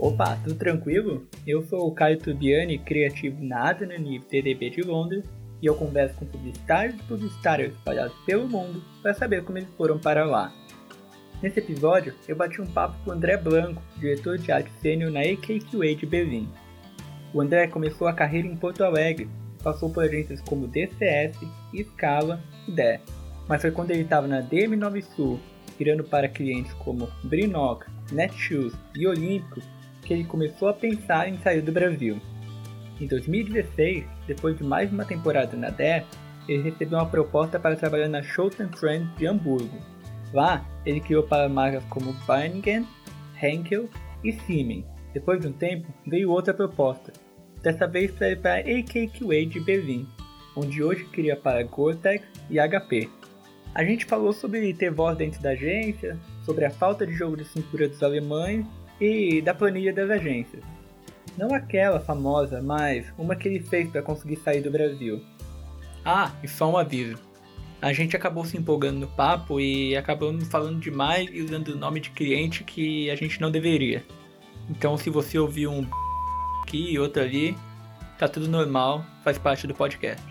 Opa, tudo tranquilo? Eu sou o Caio Tubiani, criativo na Adnan TDB de Londres, e eu converso com publicitários e publicitários espalhados pelo mundo para saber como eles foram para lá. Nesse episódio, eu bati um papo com o André Blanco, diretor de arte sênior na AKQA de Berlim. O André começou a carreira em Porto Alegre, passou por agências como DCS, Scala e DE, mas foi quando ele estava na DM9 Sul, virando para clientes como Brinoc, Netshoes e Olímpicos, que ele começou a pensar em sair do Brasil. Em 2016, depois de mais uma temporada na DE, ele recebeu uma proposta para trabalhar na Shows Trends de Hamburgo. Lá, ele criou para marcas como Beiningen, Henkel e Siemens. Depois de um tempo, veio outra proposta, dessa vez para ir para a AKQA de Berlim, onde hoje cria para Gore-Tex e HP. A gente falou sobre ter voz dentro da agência, sobre a falta de jogo de cintura dos alemães e da planilha das agências. Não aquela famosa, mas uma que ele fez para conseguir sair do Brasil. Ah, e só um aviso. A gente acabou se empolgando no papo e acabamos falando demais e usando o nome de cliente que a gente não deveria. Então se você ouvir um aqui e outro ali, tá tudo normal, faz parte do podcast.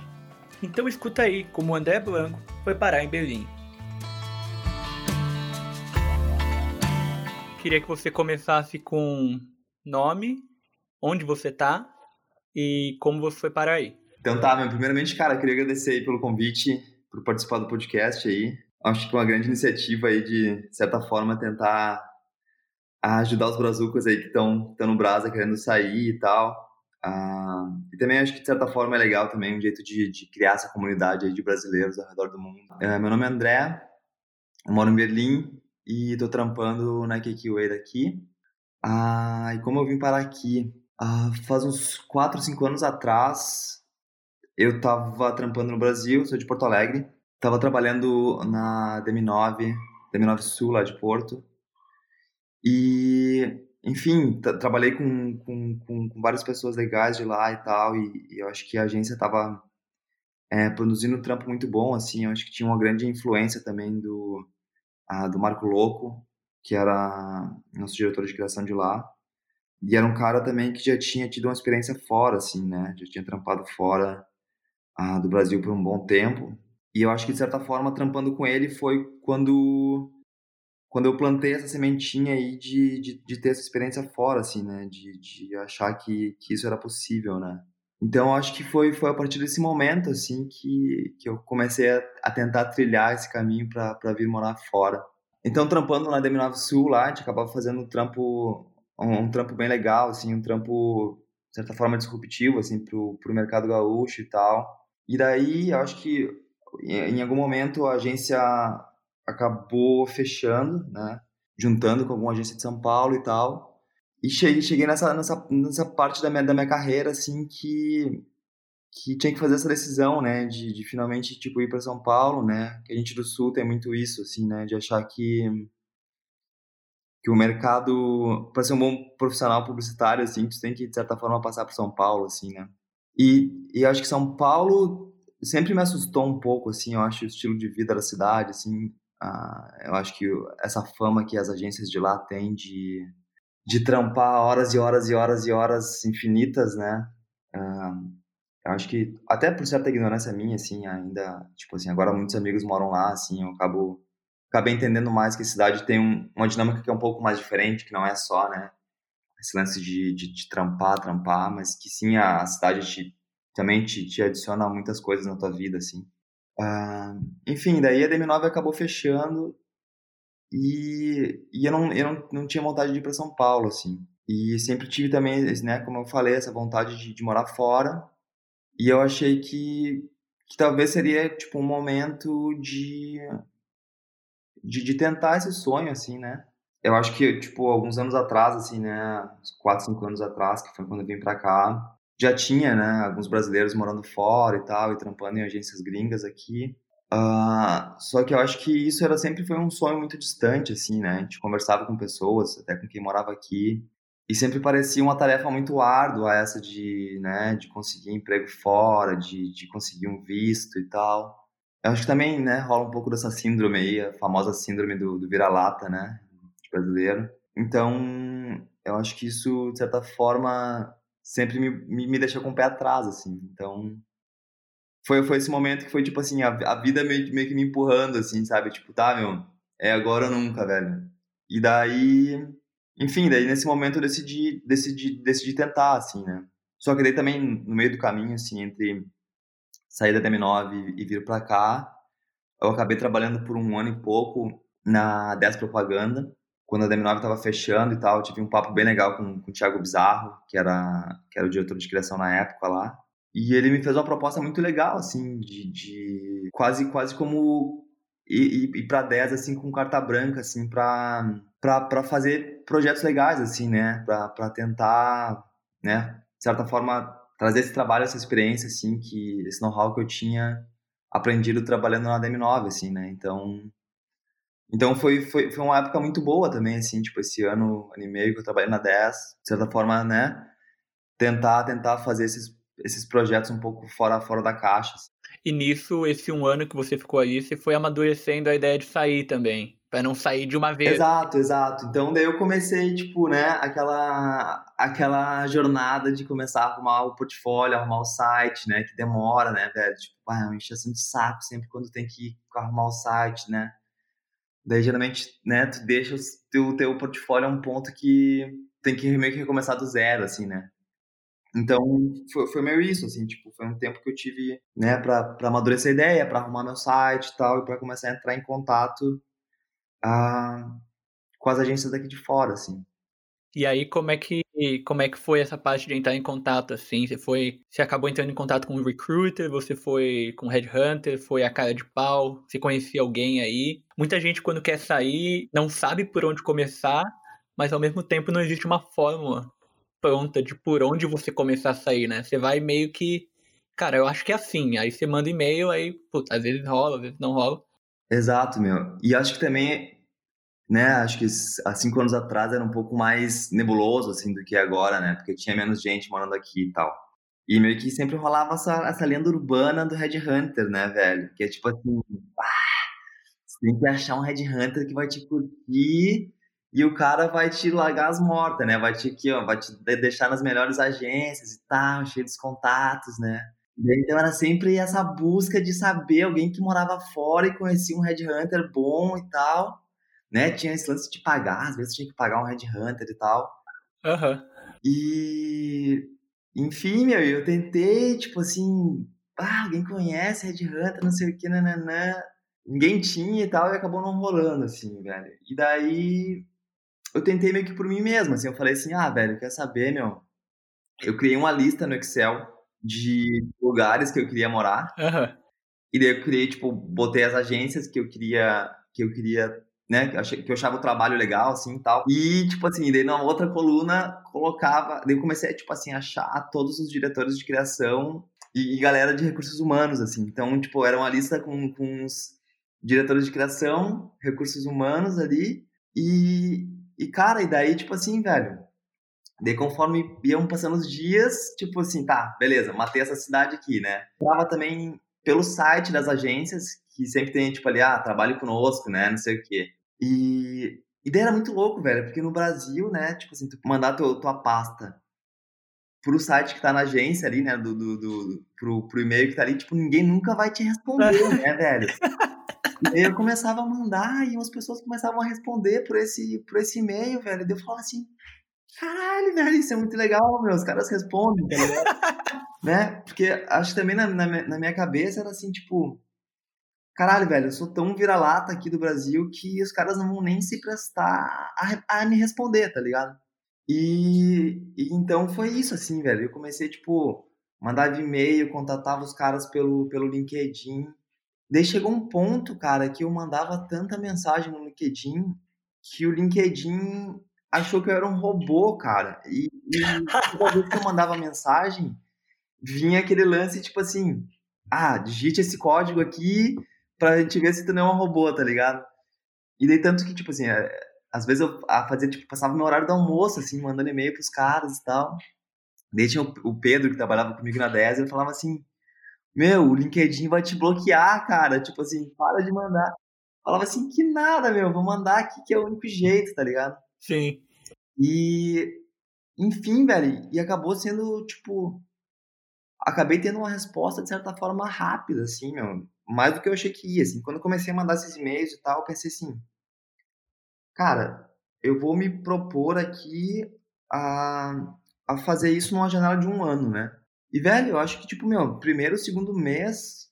Então escuta aí como o André Blanco foi parar em Berlim. Queria que você começasse com nome, onde você tá e como você foi parar aí. Então tá, meu, primeiramente, cara, queria agradecer aí pelo convite, por participar do podcast aí. Acho que é uma grande iniciativa aí de, de certa forma, tentar ajudar os brazucas aí que estão no Brasa querendo sair e tal. Ah, e também acho que, de certa forma, é legal também um jeito de, de criar essa comunidade de brasileiros ao redor do mundo. É, meu nome é André, eu moro em Berlim e estou trampando na KQA daqui. Ah, e como eu vim parar aqui? Ah, faz uns 4, 5 anos atrás, eu estava trampando no Brasil, sou de Porto Alegre. Estava trabalhando na DM9, DM9 Sul, lá de Porto. E enfim, trabalhei com, com, com, com, várias pessoas legais de lá e tal, e, e eu acho que a agência estava é, produzindo um trampo muito bom, assim, eu acho que tinha uma grande influência também do, do Marco Louco, que era nosso diretor de criação de lá, e era um cara também que já tinha tido uma experiência fora, assim, né, já tinha trampado fora a, do Brasil por um bom tempo, e eu acho que, de certa forma, trampando com ele foi quando quando eu plantei essa sementinha aí de, de, de, ter essa experiência fora, assim, né? De, de achar que, que isso era possível, né? Então, acho que foi, foi a partir desse momento, assim, que, que eu comecei a, a tentar trilhar esse caminho para vir morar fora. Então, trampando na DM9 Sul lá, a gente acabava fazendo um trampo, um, um, trampo bem legal, assim, um trampo, de certa forma, disruptivo, assim, pro, pro mercado gaúcho e tal. E daí, eu acho que em, em algum momento a agência acabou fechando, né? Juntando com alguma agência de São Paulo e tal. E cheguei, cheguei nessa, nessa, nessa parte da minha, da minha carreira, assim, que, que tinha que fazer essa decisão, né? De, de finalmente, tipo, ir para São Paulo, né? Que a gente do Sul tem muito isso, assim, né? De achar que que o mercado, para ser um bom profissional publicitário, assim, tu tem que, de certa forma, passar por São Paulo, assim, né? E, e acho que São Paulo sempre me assustou um pouco, assim, eu acho o estilo de vida da cidade, assim, ah, eu acho que essa fama que as agências de lá têm de, de trampar horas e horas e horas e horas infinitas, né? Ah, eu acho que, até por certa ignorância minha, assim, ainda, tipo assim, agora muitos amigos moram lá, assim, eu acabo, acabei entendendo mais que a cidade tem um, uma dinâmica que é um pouco mais diferente, que não é só, né, esse lance de, de, de trampar, trampar, mas que sim, a, a cidade te, também te, te adiciona muitas coisas na tua vida, assim. Uh, enfim, daí a DM9 acabou fechando e, e eu, não, eu não, não tinha vontade de ir para São Paulo, assim. E sempre tive também, né, como eu falei, essa vontade de, de morar fora. E eu achei que, que talvez seria, tipo, um momento de, de, de tentar esse sonho, assim, né? Eu acho que, tipo, alguns anos atrás, assim, né, uns 4, 5 anos atrás, que foi quando eu vim pra cá, já tinha, né, alguns brasileiros morando fora e tal, e trampando em agências gringas aqui. Uh, só que eu acho que isso era sempre foi um sonho muito distante, assim, né? A gente conversava com pessoas, até com quem morava aqui, e sempre parecia uma tarefa muito árdua essa de, né, de conseguir emprego fora, de, de conseguir um visto e tal. Eu acho que também, né, rola um pouco dessa síndrome aí, a famosa síndrome do, do vira-lata, né, de brasileiro. Então, eu acho que isso, de certa forma, sempre me, me, me deixou com o pé atrás, assim. Então, foi, foi esse momento que foi, tipo assim, a, a vida meio, meio que me empurrando, assim, sabe? Tipo, tá, meu, é agora ou nunca, velho. E daí, enfim, daí nesse momento eu decidi, decidi, decidi tentar, assim, né? Só que daí também, no meio do caminho, assim, entre sair da DM9 e, vir pra cá, eu acabei trabalhando por um ano e pouco na 10 Propaganda, quando a DM9 estava fechando e tal, tive um papo bem legal com, com o Thiago Bizarro, que era, que era o diretor de criação na época lá. E ele me fez uma proposta muito legal, assim, de, de quase, quase como ir, ir para 10, assim, com carta branca, assim, para fazer projetos legais, assim, né? Para tentar, né? De certa forma, trazer esse trabalho, essa experiência, assim, que esse know-how que eu tinha aprendido trabalhando na DM9, assim, né? Então, então foi, foi, foi uma época muito boa também, assim, tipo, esse ano, ano e meio que eu trabalhei na 10, de certa forma, né? Tentar, tentar fazer esses, esses projetos um pouco fora, fora da caixa. Assim. E nisso, esse um ano que você ficou aí, você foi amadurecendo a ideia de sair também, para não sair de uma vez. Exato, exato. Então daí eu comecei, tipo, né, aquela aquela jornada de começar a arrumar o portfólio, arrumar o site, né, que demora, né, velho? Tipo, ah, é uma encheção de saco sempre quando tem que arrumar o site, né? Daí, geralmente, né, tu deixa o teu, teu portfólio a um ponto que tem que meio que recomeçar do zero, assim, né? Então, foi, foi meio isso, assim, tipo, foi um tempo que eu tive, né, pra, pra amadurecer a ideia, pra arrumar meu site e tal, e pra começar a entrar em contato ah, com as agências daqui de fora, assim. E aí, como é que como é que foi essa parte de entrar em contato assim? Você foi, você acabou entrando em contato com o recruiter, você foi com o headhunter, foi a cara de pau, você conhecia alguém aí? Muita gente quando quer sair não sabe por onde começar, mas ao mesmo tempo não existe uma fórmula pronta de por onde você começar a sair, né? Você vai meio que, cara, eu acho que é assim. Aí você manda e-mail, aí, putz, às vezes rola, às vezes não rola. Exato, meu. E acho que também né, acho que há cinco anos atrás era um pouco mais nebuloso, assim, do que agora, né, porque tinha menos gente morando aqui e tal. E meio que sempre rolava essa, essa lenda urbana do Red Hunter, né, velho? Que é tipo assim, ah, você tem que achar um Red Hunter que vai te curtir e o cara vai te largar as mortas, né? Vai te, aqui, ó, vai te deixar nas melhores agências e tal, cheio dos contatos, né? Então era sempre essa busca de saber alguém que morava fora e conhecia um Red Hunter bom e tal né? Tinha esse lance de pagar, às vezes tinha que pagar um Red Hunter e tal. Aham. Uhum. E. Enfim, meu, eu tentei, tipo assim. Ah, alguém conhece Red Hunter, não sei o que, nananã. Ninguém tinha e tal, e acabou não rolando, assim, velho. E daí. Eu tentei meio que por mim mesmo, assim. Eu falei assim, ah, velho, quer saber, meu? Eu criei uma lista no Excel de lugares que eu queria morar. Uhum. E daí eu criei, tipo, botei as agências que eu queria que eu queria né? Que eu, achava o trabalho legal, assim, e tal. E, tipo assim, daí na outra coluna colocava... Daí eu comecei, tipo assim, a achar todos os diretores de criação e, e galera de recursos humanos, assim. Então, tipo, era uma lista com, com os diretores de criação, recursos humanos ali. E, e, cara, e daí, tipo assim, velho... Daí, conforme iam passando os dias, tipo assim, tá, beleza, matei essa cidade aqui, né? Tava também pelo site das agências, que sempre tem, tipo, ali, ah, trabalhe conosco, né, não sei o quê. E, e daí era muito louco, velho, porque no Brasil, né, tipo assim, tu mandar teu, tua pasta pro site que tá na agência ali, né, do, do, do pro, pro e-mail que tá ali, tipo, ninguém nunca vai te responder, né, velho? Eu começava a mandar e umas pessoas começavam a responder por esse, por esse e-mail, velho. Eu falava assim, caralho, velho, isso é muito legal, meu, os caras respondem, tá né? Porque acho que também na, na, na minha cabeça era assim, tipo, caralho, velho, eu sou tão vira-lata aqui do Brasil que os caras não vão nem se prestar a, a me responder, tá ligado? E, e, então foi isso, assim, velho. Eu comecei, tipo, mandar e-mail, contatava os caras pelo, pelo LinkedIn. Daí chegou um ponto, cara, que eu mandava tanta mensagem no LinkedIn que o LinkedIn achou que eu era um robô, cara. E, e toda vez que eu mandava mensagem, vinha aquele lance, tipo assim, ah, digite esse código aqui pra gente ver se tu não é um robô, tá ligado? E daí tanto que, tipo assim, é, às vezes eu fazia, tipo, passava meu horário do almoço, assim, mandando e-mail pros caras e tal. Daí tinha o, Pedro, que trabalhava comigo na 10, ele falava assim, meu, o LinkedIn vai te bloquear, cara, tipo assim, para de mandar. Falava assim, que nada, meu, vou mandar aqui que é o único jeito, tá ligado? Sim. E, enfim, velho, e acabou sendo, tipo, acabei tendo uma resposta, de certa forma, rápida, assim, meu, mais do que eu achei que ia, assim. Quando eu comecei a mandar esses e-mails e tal, eu pensei assim, cara, eu vou me propor aqui a, a fazer isso numa janela de um ano, né? E, velho, eu acho que, tipo, meu, primeiro, segundo mês,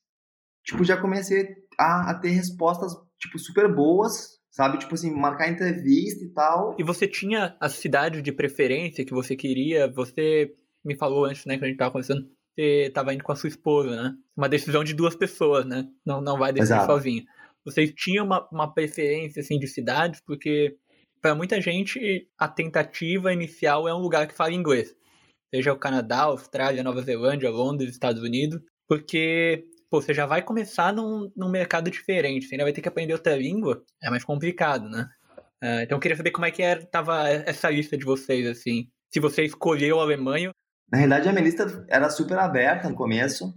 tipo, já comecei a, a ter respostas, tipo, super boas, sabe? Tipo assim, marcar entrevista e tal. E você tinha a cidade de preferência que você queria? Você me falou antes, né, que a gente tava conversando, você tava indo com a sua esposa, né? Uma decisão de duas pessoas, né? Não, não vai decidir Exato. sozinho. Vocês tinham uma, uma preferência, assim, de cidades? Porque para muita gente a tentativa inicial é um lugar que fala inglês. Seja o Canadá, Austrália, Nova Zelândia, Londres, Estados Unidos. Porque pô, você já vai começar num, num mercado diferente, você ainda vai ter que aprender outra língua, é mais complicado, né? Uh, então eu queria saber como é que era, tava essa lista de vocês, assim. Se você escolheu a Alemanha. Na realidade, a minha lista era super aberta no começo,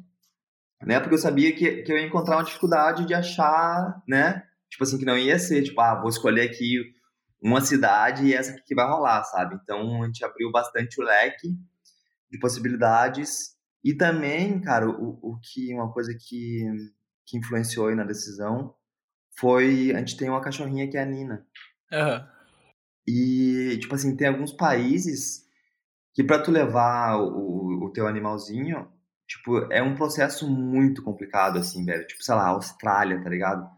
né? Porque eu sabia que, que eu ia encontrar uma dificuldade de achar, né? Tipo assim, que não ia ser, tipo, ah, vou escolher aqui uma cidade e essa aqui que vai rolar, sabe? Então a gente abriu bastante o leque de possibilidades e também, cara, o, o que uma coisa que, que influenciou aí na decisão foi a gente tem uma cachorrinha que é a Nina. Uhum. E, tipo assim, tem alguns países que para tu levar o, o teu animalzinho, tipo, é um processo muito complicado, assim, velho. Tipo, sei lá, Austrália, tá ligado?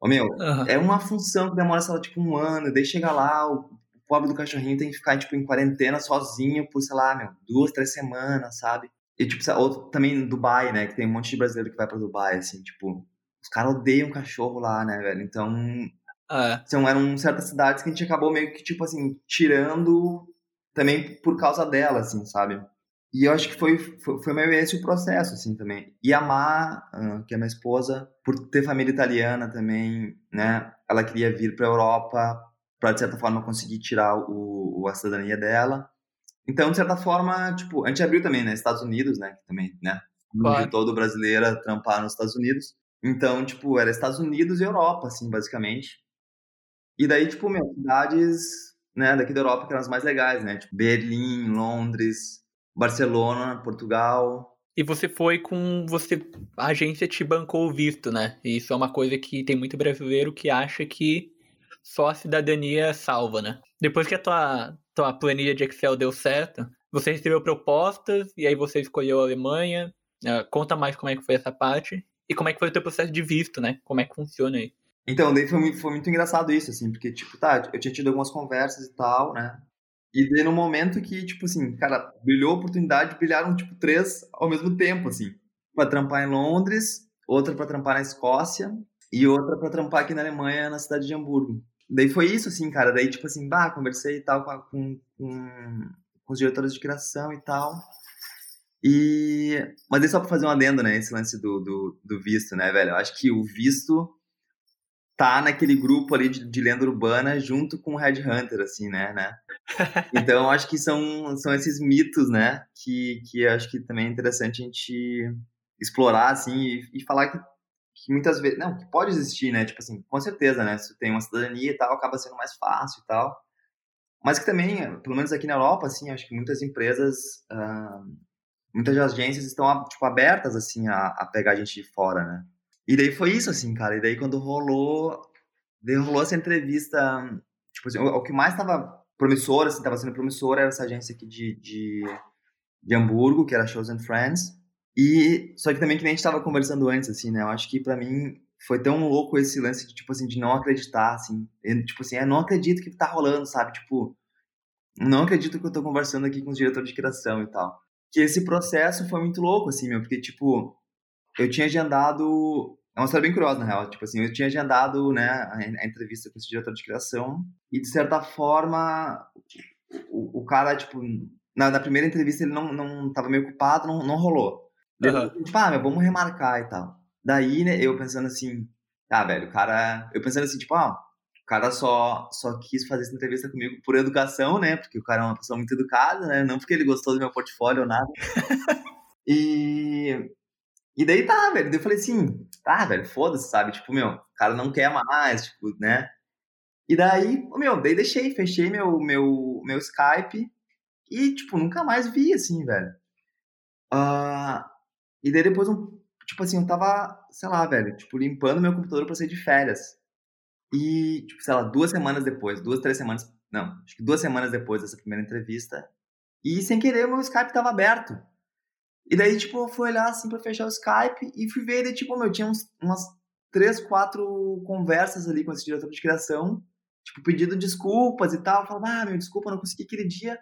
Ô, meu, uhum. é uma função que demora, sei lá, tipo, um ano, daí chega lá, o pobre do cachorrinho tem que ficar, tipo, em quarentena sozinho por, sei lá, meu, duas, três semanas, sabe? E, tipo, ou, também Dubai, né? Que tem um monte de brasileiro que vai pra Dubai, assim, tipo. Os caras odeiam cachorro lá, né, velho? Então. É. Então eram certas cidades que a gente acabou meio que, tipo assim, tirando também por causa dela, assim, sabe? E eu acho que foi, foi, foi meio esse o processo, assim, também. E a Má, que é minha esposa, por ter família italiana também, né? Ela queria vir pra Europa para de certa forma, conseguir tirar o, o a cidadania dela. Então, de certa forma, tipo, a gente abriu também, né? Estados Unidos, né? Que também, né? Claro. todo brasileiro trampar nos Estados Unidos. Então, tipo, era Estados Unidos e Europa, assim, basicamente. E daí, tipo, meu, cidades, né, daqui da Europa que eram as mais legais, né? Tipo, Berlim, Londres, Barcelona, Portugal. E você foi com. você A agência te bancou o visto, né? E isso é uma coisa que tem muito brasileiro que acha que só a cidadania salva, né? Depois que a tua, tua planilha de Excel deu certo, você recebeu propostas e aí você escolheu a Alemanha. Uh, conta mais como é que foi essa parte e como é que foi o teu processo de visto, né? Como é que funciona aí. Então, daí foi muito, foi muito engraçado isso, assim, porque, tipo, tá, eu tinha tido algumas conversas e tal, né? E daí no momento que, tipo assim, cara, brilhou a oportunidade, brilharam, tipo, três ao mesmo tempo, assim. Pra trampar em Londres, outra pra trampar na Escócia e outra pra trampar aqui na Alemanha, na cidade de Hamburgo. Daí foi isso, assim, cara. Daí, tipo assim, bah, conversei e tal com, com, com, os diretores de criação e tal. E... Mas é só pra fazer um adendo, né? Esse lance do, do, do, visto, né, velho? Eu acho que o visto tá naquele grupo ali de, de lenda urbana junto com o Red Hunter, assim, né? né? Então, eu acho que são, são esses mitos, né? Que, que eu acho que também é interessante a gente explorar, assim, e, e falar que que muitas vezes, não, que pode existir, né? Tipo assim, com certeza, né? Se tem uma cidadania e tal, acaba sendo mais fácil e tal. Mas que também, pelo menos aqui na Europa, assim, acho que muitas empresas, uh, muitas agências estão, tipo, abertas, assim, a, a pegar a gente de fora, né? E daí foi isso, assim, cara. E daí quando rolou, daí rolou essa entrevista, tipo assim, o, o que mais estava promissor, assim, estava sendo promissor era essa agência aqui de, de, de Hamburgo, que era Chosen Friends. E só que também que nem a gente estava conversando antes, assim, né? Eu acho que para mim foi tão louco esse lance de tipo assim de não acreditar, assim, tipo assim, eu não acredito que tá rolando, sabe? Tipo, não acredito que eu tô conversando aqui com os diretores de criação e tal. Que esse processo foi muito louco, assim, meu, porque tipo, eu tinha agendado é uma história bem curiosa, na real. Tipo assim, eu tinha agendado, né, a, a entrevista com esse diretor de criação e, de certa forma, o, o cara, tipo, na, na, primeira entrevista ele não, não tava meio ocupado, não, não rolou. Uhum. Tipo, ah, meu, vamos remarcar e tal. Daí, né, eu pensando assim, ah, velho, o cara. Eu pensando assim, tipo, ah, o cara só, só quis fazer essa entrevista comigo por educação, né? Porque o cara é uma pessoa muito educada, né? Não porque ele gostou do meu portfólio ou nada. e. E daí tá, velho. Daí eu falei assim, tá, velho, foda-se, sabe? Tipo, meu, o cara não quer mais, tipo, né? E daí, meu, daí deixei, fechei meu, meu, meu Skype e, tipo, nunca mais vi, assim, velho. Uh, e daí depois, um, tipo assim, eu tava, sei lá, velho, tipo, limpando meu computador pra sair de férias. E, tipo, sei lá, duas semanas depois, duas, três semanas, não, acho que duas semanas depois dessa primeira entrevista, e sem querer o meu Skype tava aberto. E daí, tipo, eu fui olhar assim pra fechar o Skype e fui ver, e daí, tipo, meu, tinha uns, umas três, quatro conversas ali com esse diretor de criação, tipo, pedindo desculpas e tal. Eu falava, ah, meu, desculpa, não consegui aquele dia.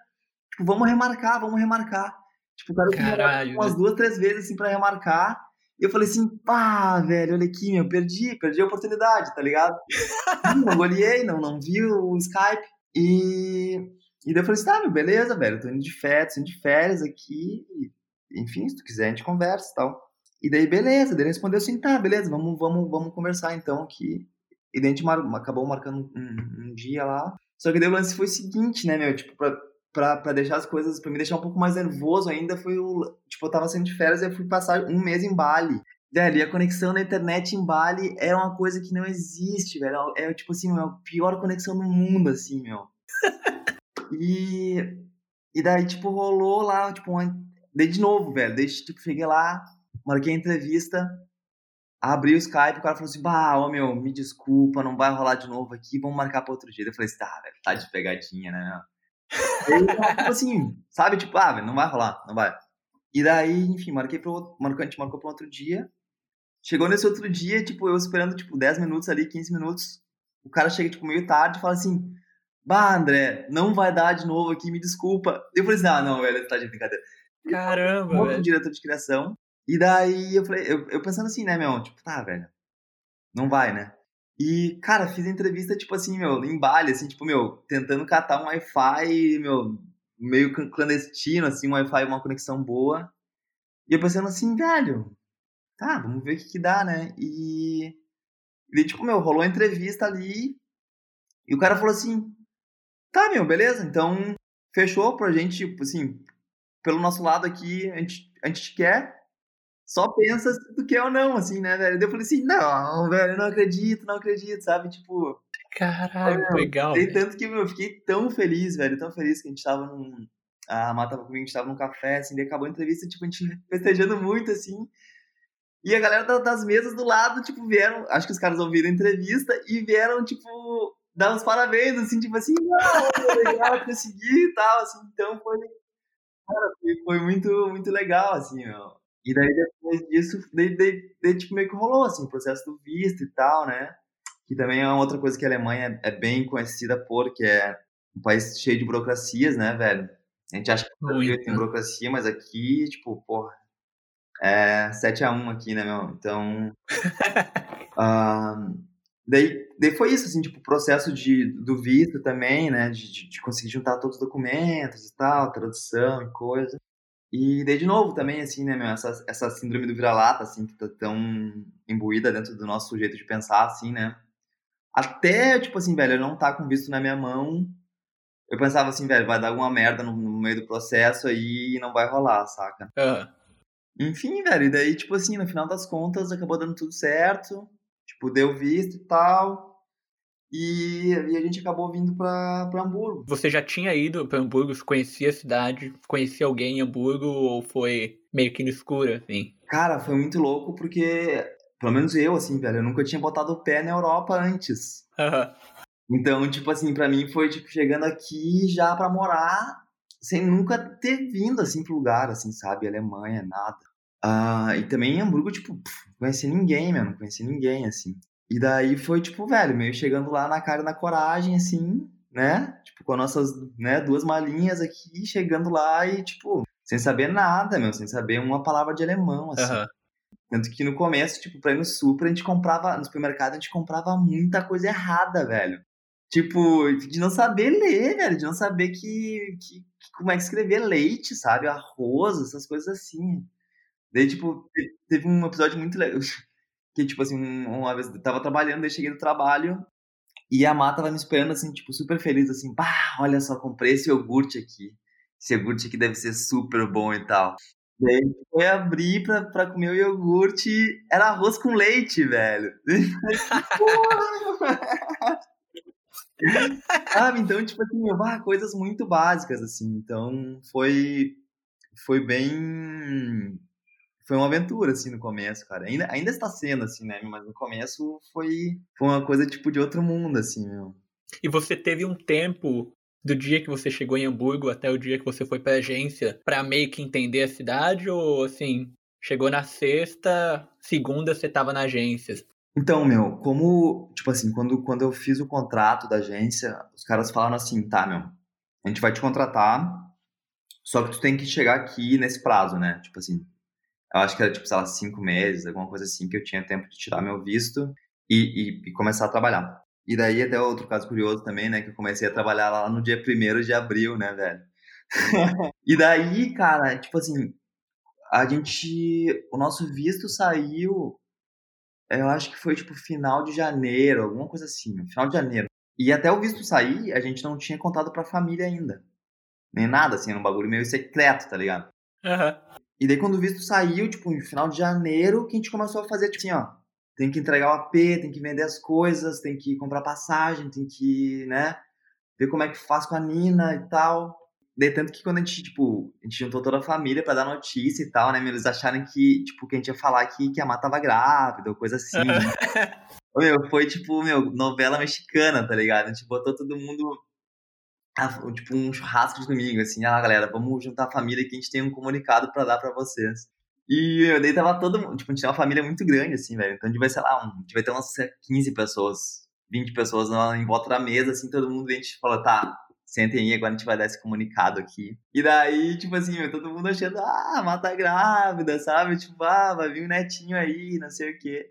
Tipo, vamos remarcar, vamos remarcar. Tipo, o cara Caralho, umas duas, três vezes, assim, pra remarcar. E eu falei assim, pá, velho, olha aqui, meu, perdi, perdi a oportunidade, tá ligado? não olhei, não, não vi o Skype. E, e daí eu falei assim, tá, meu, beleza, velho, tô indo de férias, tô indo de férias aqui. Enfim, se tu quiser, a gente conversa e tal. E daí, beleza, daí ele respondeu assim, tá, beleza, vamos, vamos, vamos conversar então aqui. E daí a gente mar... acabou marcando um, um, dia lá. Só que daí o lance foi o seguinte, né, meu, tipo, pra, pra deixar as coisas, pra me deixar um pouco mais nervoso ainda, foi o. Tipo, eu tava saindo de férias e eu fui passar um mês em Bali. Velho, e a conexão na internet em Bali é uma coisa que não existe, velho. É, tipo assim, meu, a pior conexão do mundo, assim, meu. e. E daí, tipo, rolou lá, tipo, uma... daí de novo, velho. Daí, tipo, cheguei lá, marquei a entrevista, abri o Skype, o cara falou assim, bah, ô meu, me desculpa, não vai rolar de novo aqui, vamos marcar pra outro dia. Eu falei assim, tá, velho, tá de pegadinha, né, meu? Tipo assim, sabe? Tipo, ah, não vai rolar, não vai. E daí, enfim, marquei pro marcou, a gente marcou para outro dia. Chegou nesse outro dia, tipo, eu esperando, tipo, 10 minutos ali, 15 minutos. O cara chega, tipo, meio tarde e fala assim, bah, André, não vai dar de novo aqui, me desculpa. Eu falei assim, ah, não, velho, tá de brincadeira. Caramba, velho. diretor de criação. E daí eu falei, eu, eu pensando assim, né, meu, tipo, tá, velho, não vai, né? E, cara, fiz entrevista, tipo assim, meu, em Bali, assim, tipo, meu, tentando catar um Wi-Fi, meu, meio clandestino, assim, um Wi-Fi, uma conexão boa. E eu pensando assim, velho, tá, vamos ver o que que dá, né? E, e tipo, meu, rolou a entrevista ali, e o cara falou assim, tá, meu, beleza, então fechou pra gente, tipo, assim, pelo nosso lado aqui, a gente, a gente quer, só pensa se tu quer ou não, assim, né, velho? Daí eu falei assim, não, velho, não acredito, não acredito, sabe? Tipo. Caralho, legal. Tem tanto que, meu, eu fiquei tão feliz, velho, tão feliz que a gente tava num. A Mata tava comigo, a gente tava num café, assim, daí acabou a entrevista, tipo, a gente festejando muito, assim. E a galera das mesas do lado, tipo, vieram. Acho que os caras ouviram a entrevista e vieram, tipo, dar uns parabéns, assim, tipo assim, não, legal, consegui e tal, assim. Então foi. Cara, foi, foi muito, muito legal, assim, meu. E daí depois disso, daí, daí, daí, tipo, meio que rolou, assim, o processo do visto e tal, né? Que também é uma outra coisa que a Alemanha é bem conhecida por, que é um país cheio de burocracias, né, velho? A gente acha que o Brasil tem burocracia, mas aqui, tipo, porra, é 7x1 aqui, né, meu? Então. uh, daí, daí foi isso, assim, tipo, o processo de, do visto também, né? De, de, de conseguir juntar todos os documentos e tal, tradução e coisa. E daí, de novo, também, assim, né, meu, essa, essa síndrome do vira-lata, assim, que tá tão imbuída dentro do nosso jeito de pensar, assim, né? Até, tipo assim, velho, eu não tá com visto na minha mão, eu pensava assim, velho, vai dar alguma merda no, no meio do processo aí e não vai rolar, saca? Uhum. Enfim, velho, e daí, tipo assim, no final das contas, acabou dando tudo certo, tipo, deu visto e tal, e, e, a gente acabou vindo para Hamburgo. Você já tinha ido para Hamburgo, conhecia a cidade, conhecia alguém em Hamburgo ou foi meio que no escuro, assim? Cara, foi muito louco porque, pelo menos eu, assim, velho, eu nunca tinha botado o pé na Europa antes. Uhum. Então, tipo assim, para mim foi, tipo, chegando aqui já para morar sem nunca ter vindo, assim, pro lugar, assim, sabe? Alemanha, nada. Uh, e também em Hamburgo, tipo, pff, não conheci ninguém, meu, não conheci ninguém, assim. E daí foi, tipo, velho, meio chegando lá na cara e na coragem, assim, né? Tipo, com as nossas, né, duas malinhas aqui, chegando lá e, tipo, sem saber nada, meu, sem saber uma palavra de alemão, assim. Uhum. Tanto que no começo, tipo, pra ir no super, a gente comprava, no supermercado, a gente comprava muita coisa errada, velho. Tipo, de não saber ler, velho, de não saber que, que, que como é que escrever leite, sabe? Arroz, essas coisas assim. Daí, tipo, teve um episódio muito legal que, tipo assim, uma vez eu tava trabalhando, daí cheguei do trabalho e a Mata tava me esperando, assim, tipo, super feliz, assim, pá, olha só, comprei esse iogurte aqui. Esse iogurte aqui deve ser super bom e tal. Daí foi abrir pra, pra comer o iogurte, era arroz com leite, velho. Sabe? Então, tipo assim, ah, coisas muito básicas, assim. Então, foi, foi bem... Foi uma aventura, assim, no começo, cara. Ainda, ainda está sendo, assim, né? Mas no começo foi, foi uma coisa, tipo, de outro mundo, assim, meu. E você teve um tempo do dia que você chegou em Hamburgo até o dia que você foi pra agência para meio que entender a cidade? Ou, assim, chegou na sexta, segunda você tava na agência? Então, meu, como, tipo assim, quando, quando eu fiz o contrato da agência, os caras falaram assim, tá, meu, a gente vai te contratar, só que tu tem que chegar aqui nesse prazo, né? Tipo assim, eu acho que era, tipo, sei lá, cinco meses, alguma coisa assim, que eu tinha tempo de tirar meu visto e, e, e começar a trabalhar. E daí até outro caso curioso também, né, que eu comecei a trabalhar lá no dia 1 de abril, né, velho? e daí, cara, tipo assim, a gente, o nosso visto saiu eu acho que foi tipo final de janeiro, alguma coisa assim, final de janeiro. E até o visto sair, a gente não tinha contado pra família ainda. Nem nada, assim, era um bagulho meio secreto, tá ligado? Uhum. E daí quando o visto saiu, tipo, no final de janeiro, que a gente começou a fazer, tipo assim, ó, tem que entregar o AP, tem que vender as coisas, tem que comprar passagem, tem que, né, ver como é que faz com a Nina e tal. De tanto que quando a gente, tipo, a gente juntou toda a família para dar notícia e tal, né? Eles acharam que, tipo, que a gente ia falar que, que a Má tava grávida ou coisa assim. meu, foi, tipo, meu, novela mexicana, tá ligado? A gente botou todo mundo, tipo, um churrasco de domingo, assim. Ah, galera, vamos juntar a família que a gente tem um comunicado para dar para vocês. E eu daí tava todo mundo, tipo, a gente tem uma família muito grande, assim, velho. Então a gente vai, sei lá, um, a gente vai ter umas 15 pessoas, 20 pessoas em volta da mesa, assim, todo mundo, a gente fala, tá, sentem aí, agora a gente vai dar esse comunicado aqui. E daí, tipo assim, todo mundo achando, ah, mata tá grávida, sabe? Tipo, ah, vai vir um netinho aí, não sei o quê.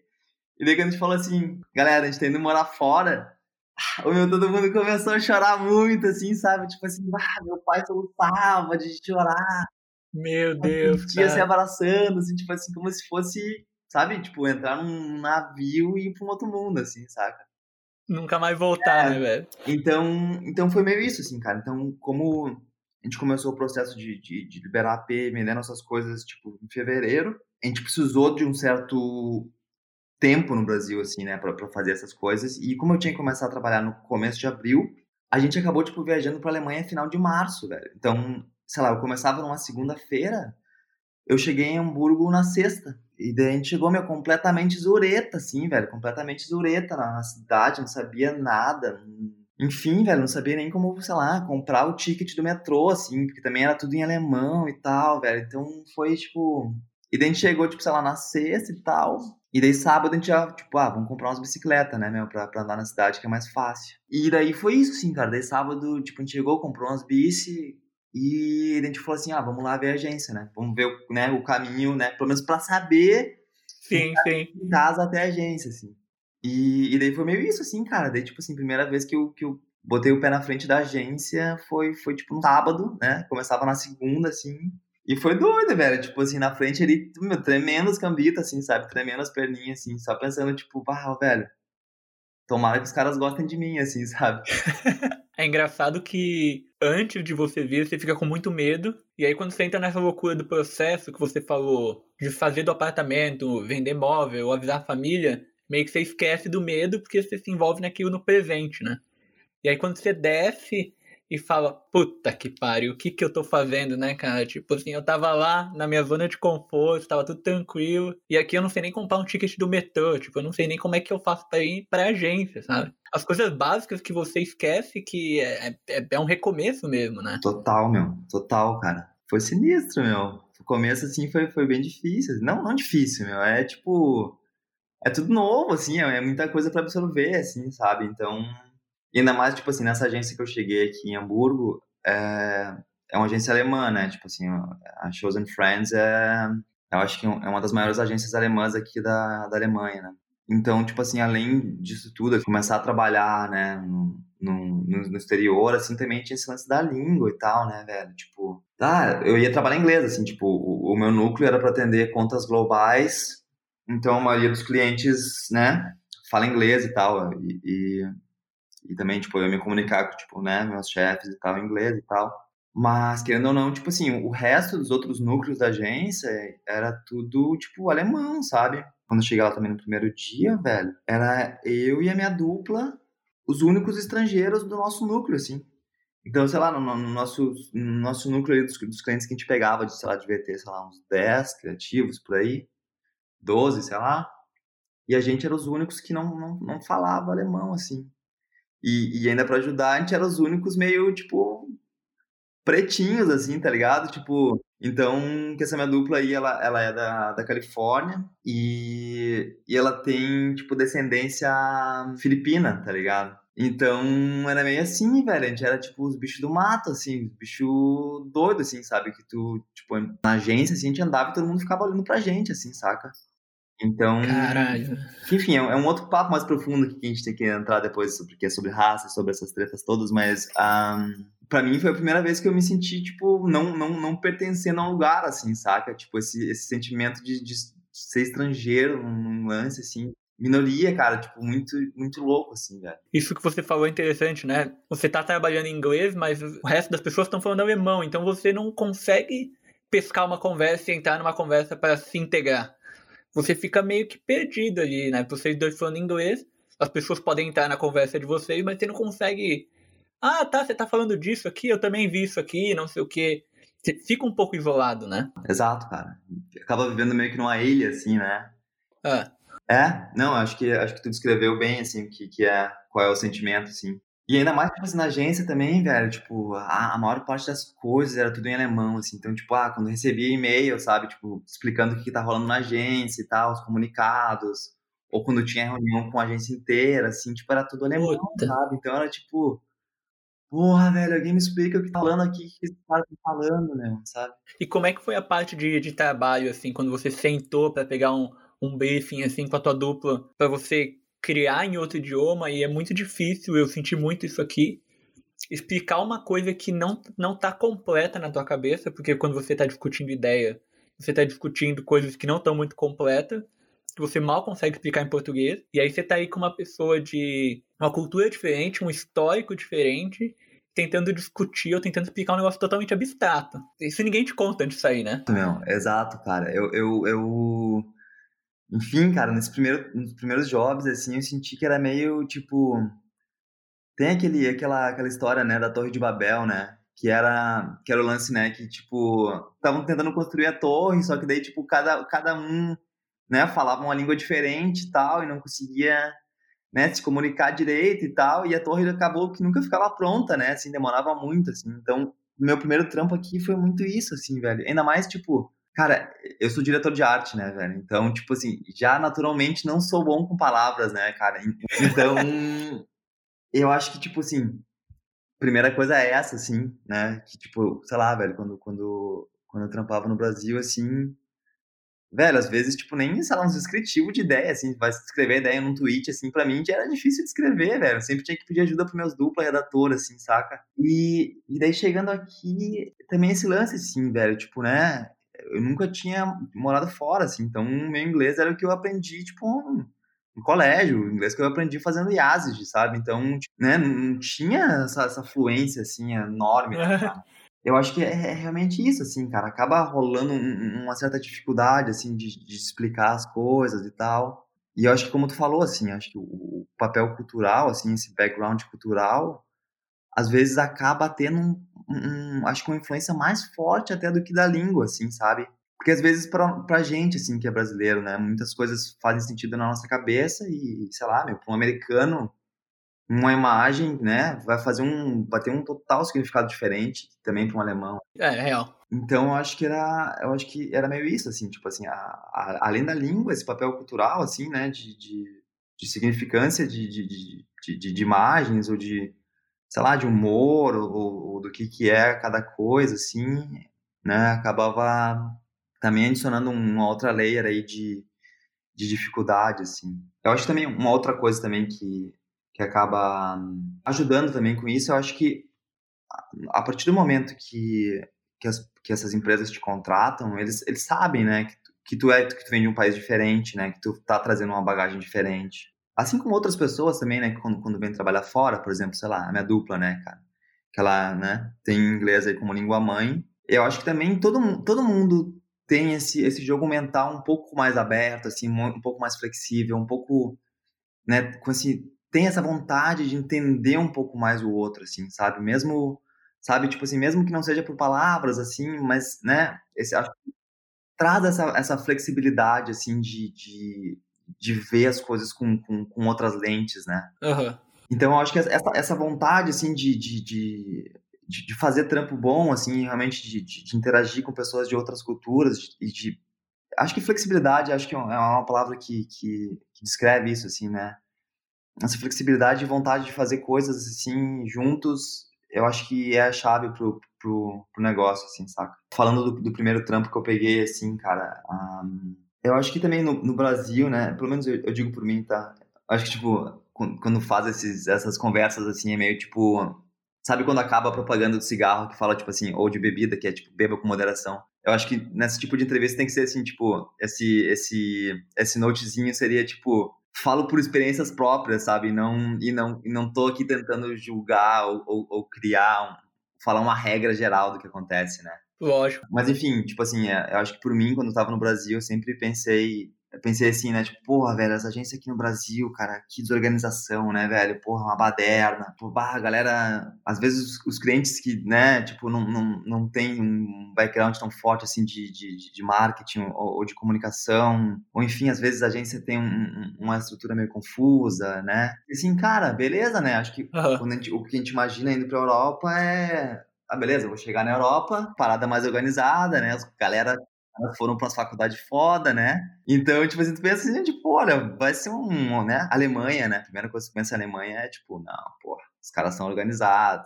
E daí quando a gente falou assim, galera, a gente tá indo morar fora, o meu, todo mundo começou a chorar muito, assim, sabe? Tipo assim, ah, meu pai soluçava de chorar. Meu Deus, Tia se abraçando, assim, tipo assim, como se fosse, sabe? Tipo, entrar num navio e ir pra um outro mundo, assim, saca? Nunca mais voltar, é, né, velho? Então, então foi meio isso, assim, cara. Então, como a gente começou o processo de, de, de liberar AP, vender nossas coisas, tipo, em fevereiro, a gente precisou de um certo tempo no Brasil, assim, né, pra fazer essas coisas. E como eu tinha que começar a trabalhar no começo de abril, a gente acabou, tipo, viajando pra Alemanha final de março, velho. Então, sei lá, eu começava numa segunda-feira, eu cheguei em Hamburgo na sexta. E daí a gente chegou, meu, completamente zureta, assim, velho. Completamente zureta na, na cidade, não sabia nada. Enfim, velho, não sabia nem como, sei lá, comprar o ticket do metrô, assim, porque também era tudo em alemão e tal, velho. Então foi, tipo... E daí a gente chegou, tipo, sei lá, na sexta e tal. E daí sábado a gente já, tipo, ah, vamos comprar umas bicicletas, né, meu, pra, pra andar na cidade, que é mais fácil. E daí foi isso, assim, cara. Daí sábado, tipo, a gente chegou, comprou umas bici, e a gente falou assim, ah, vamos lá ver a agência, né? Vamos ver né, o caminho, né? Pelo menos para saber sim, sim. de casa até a agência, assim. E, e daí foi meio isso, assim, cara. Daí, tipo assim, primeira vez que eu, que eu botei o pé na frente da agência foi, foi tipo, no sábado, né? Começava na segunda, assim. E foi doido, velho. Tipo assim, na frente ali, meu, tremendo os cambitos, assim, sabe? Tremendo as perninhas, assim. Só pensando, tipo, ah, velho, tomara que os caras gostem de mim, assim, sabe? é engraçado que antes de você vir, você fica com muito medo. E aí, quando você entra nessa loucura do processo que você falou, de fazer do apartamento, vender móvel, avisar a família, meio que você esquece do medo porque você se envolve naquilo no presente, né? E aí, quando você desce e fala, puta que pariu, o que que eu tô fazendo, né, cara? Tipo assim, eu tava lá na minha zona de conforto, tava tudo tranquilo, e aqui eu não sei nem comprar um ticket do metrô, tipo, eu não sei nem como é que eu faço pra ir pra agência, sabe? As coisas básicas que você esquece que é, é, é um recomeço mesmo, né? Total, meu, total, cara. Foi sinistro, meu. O começo, assim, foi, foi bem difícil. Não, não difícil, meu, é tipo... É tudo novo, assim, é muita coisa para absorver, assim, sabe? Então, e ainda mais, tipo assim, nessa agência que eu cheguei aqui em Hamburgo, é, é uma agência alemã, né? Tipo assim, a Chosen Friends é, eu acho que é uma das maiores agências alemãs aqui da, da Alemanha, né? Então, tipo assim, além disso tudo, começar a trabalhar, né, no, no, no exterior, assim, também tinha esse lance da língua e tal, né, velho? Tipo, tá, eu ia trabalhar em inglês, assim, tipo, o, o meu núcleo era para atender contas globais, então a maioria dos clientes, né, fala inglês e tal, e, e e também, tipo, eu me comunicar com, tipo, né, meus chefes e tal, inglês e tal. Mas, querendo ou não, tipo assim, o resto dos outros núcleos da agência era tudo, tipo, alemão, sabe? Quando eu cheguei lá também no primeiro dia, velho, era eu e a minha dupla os únicos estrangeiros do nosso núcleo, assim. Então, sei lá, no, no nosso, no nosso núcleo dos, dos, clientes que a gente pegava, de, sei lá, devia ter, sei lá, uns 10 criativos por aí, 12, sei lá, e a gente era os únicos que não, não, não falava alemão, assim. E, e ainda para ajudar, a gente era os únicos meio, tipo, pretinhos, assim, tá ligado? Tipo, então, que essa minha dupla aí, ela, ela é da, da Califórnia e, e ela tem, tipo, descendência filipina, tá ligado? Então, era meio assim, velho. A gente era, tipo, os bichos do mato, assim, os bichos doidos, assim, sabe? Que tu, tipo, na agência, assim, a gente andava e todo mundo ficava olhando pra gente, assim, saca? Então. Caralho. Enfim, é, é um outro papo mais profundo que a gente tem que entrar depois, sobre, que é sobre raça, sobre essas tretas todas, mas. Um, pra mim foi a primeira vez que eu me senti, tipo, não, não, não pertencendo a um lugar, assim, saca? Tipo, esse, esse sentimento de, de ser estrangeiro num lance, assim, minoria, cara, tipo, muito, muito louco, assim, velho. Isso que você falou é interessante, né? Você tá trabalhando em inglês, mas o resto das pessoas estão falando alemão, então você não consegue pescar uma conversa e entrar numa conversa para se integrar você fica meio que perdido ali, né? Vocês dois falando inglês, as pessoas podem entrar na conversa de vocês, mas você não consegue. Ah, tá, você tá falando disso aqui, eu também vi isso aqui, não sei o quê. Você fica um pouco isolado, né? Exato, cara. Acaba vivendo meio que numa ilha, assim, né? Ah. É, não, acho que acho que tu descreveu bem, assim, que, que é, qual é o sentimento, assim. E ainda mais, tipo assim, na agência também, velho, tipo, a, a maior parte das coisas era tudo em alemão, assim. Então, tipo, ah, quando recebia e-mail, sabe, tipo, explicando o que, que tá rolando na agência e tal, os comunicados. Ou quando tinha reunião com a agência inteira, assim, tipo, era tudo alemão, Puta. sabe? Então era tipo, porra, velho, alguém me explica o que tá falando aqui, o que esse cara tá falando, né, sabe? E como é que foi a parte de, de trabalho, assim, quando você sentou para pegar um, um briefing, assim, com a tua dupla, para você criar em outro idioma e é muito difícil, eu senti muito isso aqui, explicar uma coisa que não, não tá completa na tua cabeça, porque quando você tá discutindo ideia, você tá discutindo coisas que não estão muito completas, você mal consegue explicar em português, e aí você tá aí com uma pessoa de uma cultura diferente, um histórico diferente, tentando discutir ou tentando explicar um negócio totalmente abstrato. Isso ninguém te conta antes de sair, né? Não, exato, cara. Eu, eu, eu enfim, cara, nesse primeiro, nos primeiros jobs, assim, eu senti que era meio, tipo... Tem aquele, aquela, aquela história, né, da Torre de Babel, né? Que era, que era o lance, né, que, tipo... Estavam tentando construir a torre, só que daí, tipo, cada, cada um, né, falava uma língua diferente e tal, e não conseguia, né, se comunicar direito e tal, e a torre acabou que nunca ficava pronta, né, assim, demorava muito, assim. Então, meu primeiro trampo aqui foi muito isso, assim, velho. Ainda mais, tipo Cara, eu sou diretor de arte, né, velho? Então, tipo assim, já naturalmente não sou bom com palavras, né, cara? Então, eu acho que, tipo assim, primeira coisa é essa, assim, né? Que, tipo, sei lá, velho, quando, quando, quando eu trampava no Brasil, assim, velho, às vezes, tipo, nem, sei lá, um descritivo de ideia, assim, vai escrever ideia num tweet, assim, pra mim já era difícil de escrever, velho. Eu sempre tinha que pedir ajuda pros meus dupla redatores, assim, saca? E, e daí chegando aqui, também esse lance, assim, velho, tipo, né? Eu nunca tinha morado fora, assim, então meu inglês era o que eu aprendi, tipo, no colégio, o inglês que eu aprendi fazendo IASIG, sabe? Então, né, não tinha essa, essa fluência, assim, enorme, né, Eu acho que é, é, realmente isso, assim, cara, acaba rolando um, uma certa dificuldade, assim, de, de, explicar as coisas e tal. E eu acho que, como tu falou, assim, acho que o, o papel cultural, assim, esse background cultural, às vezes acaba tendo um, um, acho que uma influência mais forte até do que da língua, assim, sabe? Porque às vezes pra, pra gente, assim, que é brasileiro, né, muitas coisas fazem sentido na nossa cabeça e, sei lá, meu, pra um americano, uma imagem, né, vai fazer um, vai ter um total significado diferente também para um alemão. É, é real. Então, eu acho que era, eu acho que era meio isso, assim, tipo assim, a, a, além da língua, esse papel cultural, assim, né, de, de, de significância de, de, de, de, de imagens ou de sei lá, de humor ou, ou, do que, que é cada coisa, assim, né? Acabava também adicionando uma outra layer aí de, de dificuldade, assim. Eu acho também uma outra coisa também que, que acaba ajudando também com isso, eu acho que a partir do momento que, que, as, que essas empresas te contratam, eles, eles sabem, né, que tu, que tu é que tu vem de um país diferente, né, que tu tá trazendo uma bagagem diferente. Assim como outras pessoas também, né, quando, quando vem trabalhar fora, por exemplo, sei lá, a minha dupla, né, cara, que ela, né, tem inglês aí como língua mãe. Eu acho que também todo, todo mundo tem esse, esse jogo mental um pouco mais aberto, assim, um pouco mais flexível, um pouco, né, com esse tem essa vontade de entender um pouco mais o outro, assim, sabe? Mesmo, sabe, tipo assim, mesmo que não seja por palavras, assim, mas, né, esse, acho que traz essa, essa flexibilidade, assim, de, de, de ver as coisas com, com, com outras lentes, né? Uhum. Então, eu acho que essa, essa vontade, assim, de, de, de, de, fazer trampo bom, assim, realmente de, de, de interagir com pessoas de outras culturas e de, Acho que flexibilidade, acho que é uma palavra que, que, que descreve isso, assim, né? essa flexibilidade e vontade de fazer coisas assim juntos, eu acho que é a chave pro, pro, pro negócio, assim, saca? Falando do, do, primeiro trampo que eu peguei, assim, cara, um, eu acho que também no, no Brasil, né, pelo menos eu, eu, digo por mim, tá? Acho que, tipo, quando faz esses, essas conversas, assim, é meio, tipo, sabe quando acaba a propaganda do cigarro que fala, tipo assim, ou de bebida, que é, tipo, beba com moderação? Eu acho que nesse tipo de entrevista tem que ser, assim, tipo, esse, esse, esse notezinho seria, tipo, falo por experiências próprias, sabe? Não, e não, e não tô aqui tentando julgar ou, ou, ou criar, um, falar uma regra geral do que acontece, né? Lógico. Mas enfim, tipo assim, é, eu acho que por mim, quando eu tava no Brasil, eu sempre pensei eu pensei assim, né? Tipo, porra, velho, essa agência aqui no Brasil, cara, que desorganização, né, velho? Porra, uma baderna. Pô, bah, galera, às vezes os, os, clientes que, né, tipo, não, não, não tem um background tão forte, assim, de, de, de marketing ou, ou, de comunicação, ou enfim, às vezes a agência tem um, uma estrutura meio confusa, né? E assim, cara, beleza, né? Acho que uhum. gente, o que a gente imagina indo pra Europa é ah, beleza, vou chegar na Europa, parada mais organizada, né? Galera elas foram para as faculdades foda, né? Então, tipo assim, tu pensa assim, tipo, olha, vai ser um, né? Alemanha, né? A primeira coisa que tu pensa em Alemanha é, tipo, não, porra, os caras são organizados.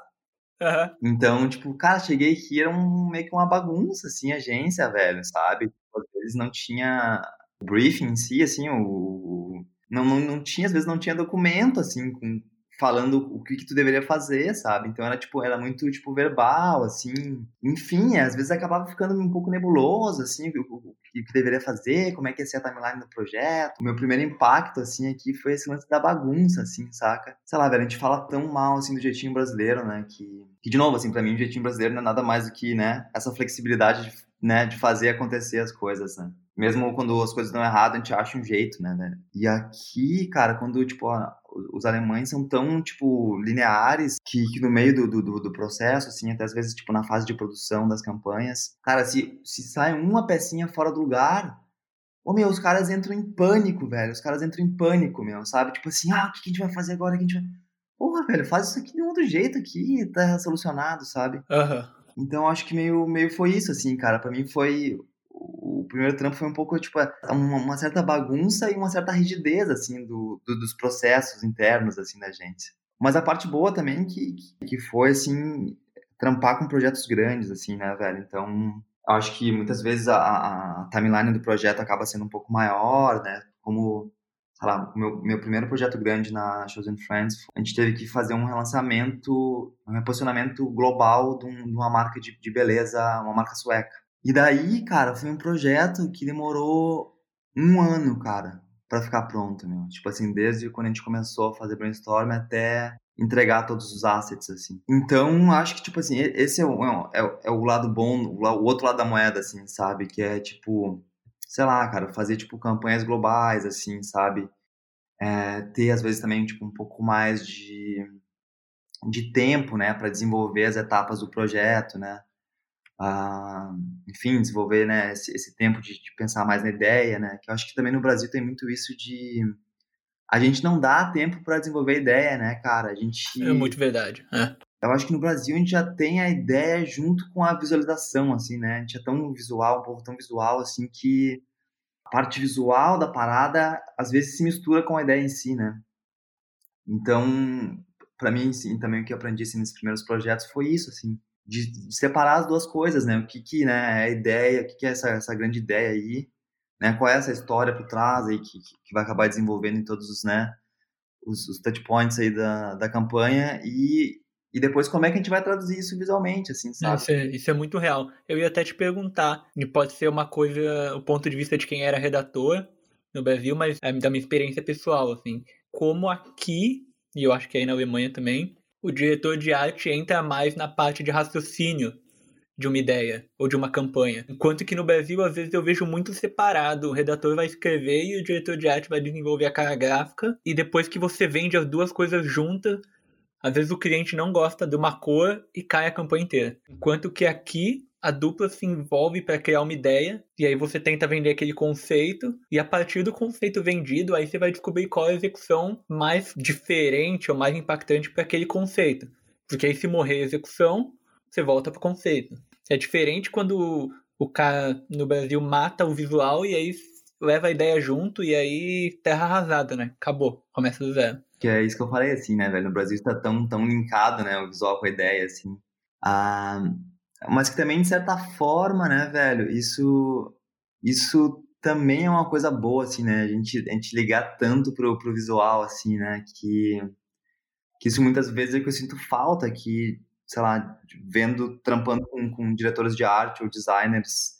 Uhum. Então, tipo, cara, cheguei aqui, era um, meio que uma bagunça, assim, agência, velho, sabe? Às vezes não tinha o briefing em si, assim, o... Não, não, não tinha, às vezes não tinha documento, assim, com falando o que, que tu deveria fazer, sabe? Então era tipo, era muito tipo verbal, assim. Enfim, às vezes acabava ficando um pouco nebuloso, assim, o, o, o que deveria fazer, como é que ia ser a timeline do projeto. O meu primeiro impacto, assim, aqui foi esse lance da bagunça, assim, saca? Sei lá, velho, a gente fala tão mal, assim, do jeitinho brasileiro, né? Que, que de novo, assim, pra mim, o jeitinho brasileiro não é nada mais do que, né, essa flexibilidade de, né, de fazer acontecer as coisas, né? Mesmo quando as coisas dão errado, a gente acha um jeito, né, velho? E aqui, cara, quando, tipo, os alemães são tão, tipo, lineares que, que no meio do, do, do, processo, assim, até às vezes, tipo, na fase de produção das campanhas, cara, se, se sai uma pecinha fora do lugar, ô, meu, os caras entram em pânico, velho. Os caras entram em pânico, meu, sabe? Tipo assim, ah, o que a gente vai fazer agora? O que a gente vai... Porra, velho, faz isso aqui de um outro jeito aqui, tá solucionado, sabe? Uhum. Então, acho que meio, meio foi isso, assim, cara. Pra mim foi primeiro trampo foi um pouco, tipo, uma, uma certa bagunça e uma certa rigidez, assim, do, do, dos processos internos, assim, da gente. Mas a parte boa também que, que foi, assim, trampar com projetos grandes, assim, né, velho? Então, acho que muitas vezes a, a timeline do projeto acaba sendo um pouco maior, né? Como, sei lá, meu, meu primeiro projeto grande na Chosen Friends, a gente teve que fazer um relançamento, um reposicionamento global de, um, de uma marca de, de beleza, uma marca sueca. E daí, cara, foi um projeto que demorou um ano, cara, para ficar pronto, meu. Tipo assim, desde quando a gente começou a fazer brainstorm até entregar todos os assets, assim. Então, acho que, tipo assim, esse é o, é, é o lado bom, o outro lado da moeda, assim, sabe? Que é, tipo, sei lá, cara, fazer, tipo, campanhas globais, assim, sabe? É, ter, às vezes, também, tipo, um pouco mais de, de tempo, né, para desenvolver as etapas do projeto, né? A, enfim, desenvolver né, esse, esse tempo de, de, pensar mais na ideia, né? Que eu acho que também no Brasil tem muito isso de a gente não dá tempo para desenvolver ideia, né, cara? A gente é muito verdade. É. Eu acho que no Brasil a gente já tem a ideia junto com a visualização, assim, né? A gente é tão visual, um povo tão visual, assim, que a parte visual da parada às vezes se mistura com a ideia em si, né? Então, para mim, sim, também o que eu aprendi assim, nesses primeiros projetos foi isso, assim de, separar as duas coisas, né? O que que, né, é a ideia, o que que é essa, essa grande ideia aí, né? Qual é essa história por trás aí que, que vai acabar desenvolvendo em todos os, né, os, os touch points aí da, da campanha e, e depois como é que a gente vai traduzir isso visualmente, assim, sabe? Isso é, isso é muito real. Eu ia até te perguntar, e pode ser uma coisa, o ponto de vista de quem era redator no Brasil, mas é da minha experiência pessoal, assim, como aqui, e eu acho que aí na Alemanha também, o diretor de arte entra mais na parte de raciocínio de uma ideia ou de uma campanha. Enquanto que no Brasil, às vezes, eu vejo muito separado. O redator vai escrever e o diretor de arte vai desenvolver a cara gráfica. E depois que você vende as duas coisas juntas, às vezes o cliente não gosta de uma cor e cai a campanha inteira. Enquanto que aqui a dupla se envolve para criar uma ideia e aí você tenta vender aquele conceito e a partir do conceito vendido aí você vai descobrir qual é a execução mais diferente ou mais impactante para aquele conceito. Porque aí se morrer a execução, você volta pro conceito. É diferente quando o cara no Brasil mata o visual e aí leva a ideia junto e aí terra arrasada, né? Acabou, começa do zero. Que é isso que eu falei, assim, né, velho? No Brasil está tão, tão linkado, né, o visual com a ideia, assim. Ah, mas que também, de certa forma, né, velho, isso, isso também é uma coisa boa, assim, né? A gente, a gente ligar tanto pro, pro visual, assim, né? Que, que isso muitas vezes é que eu sinto falta, que sei lá, vendo, trampando com, com diretores de arte ou designers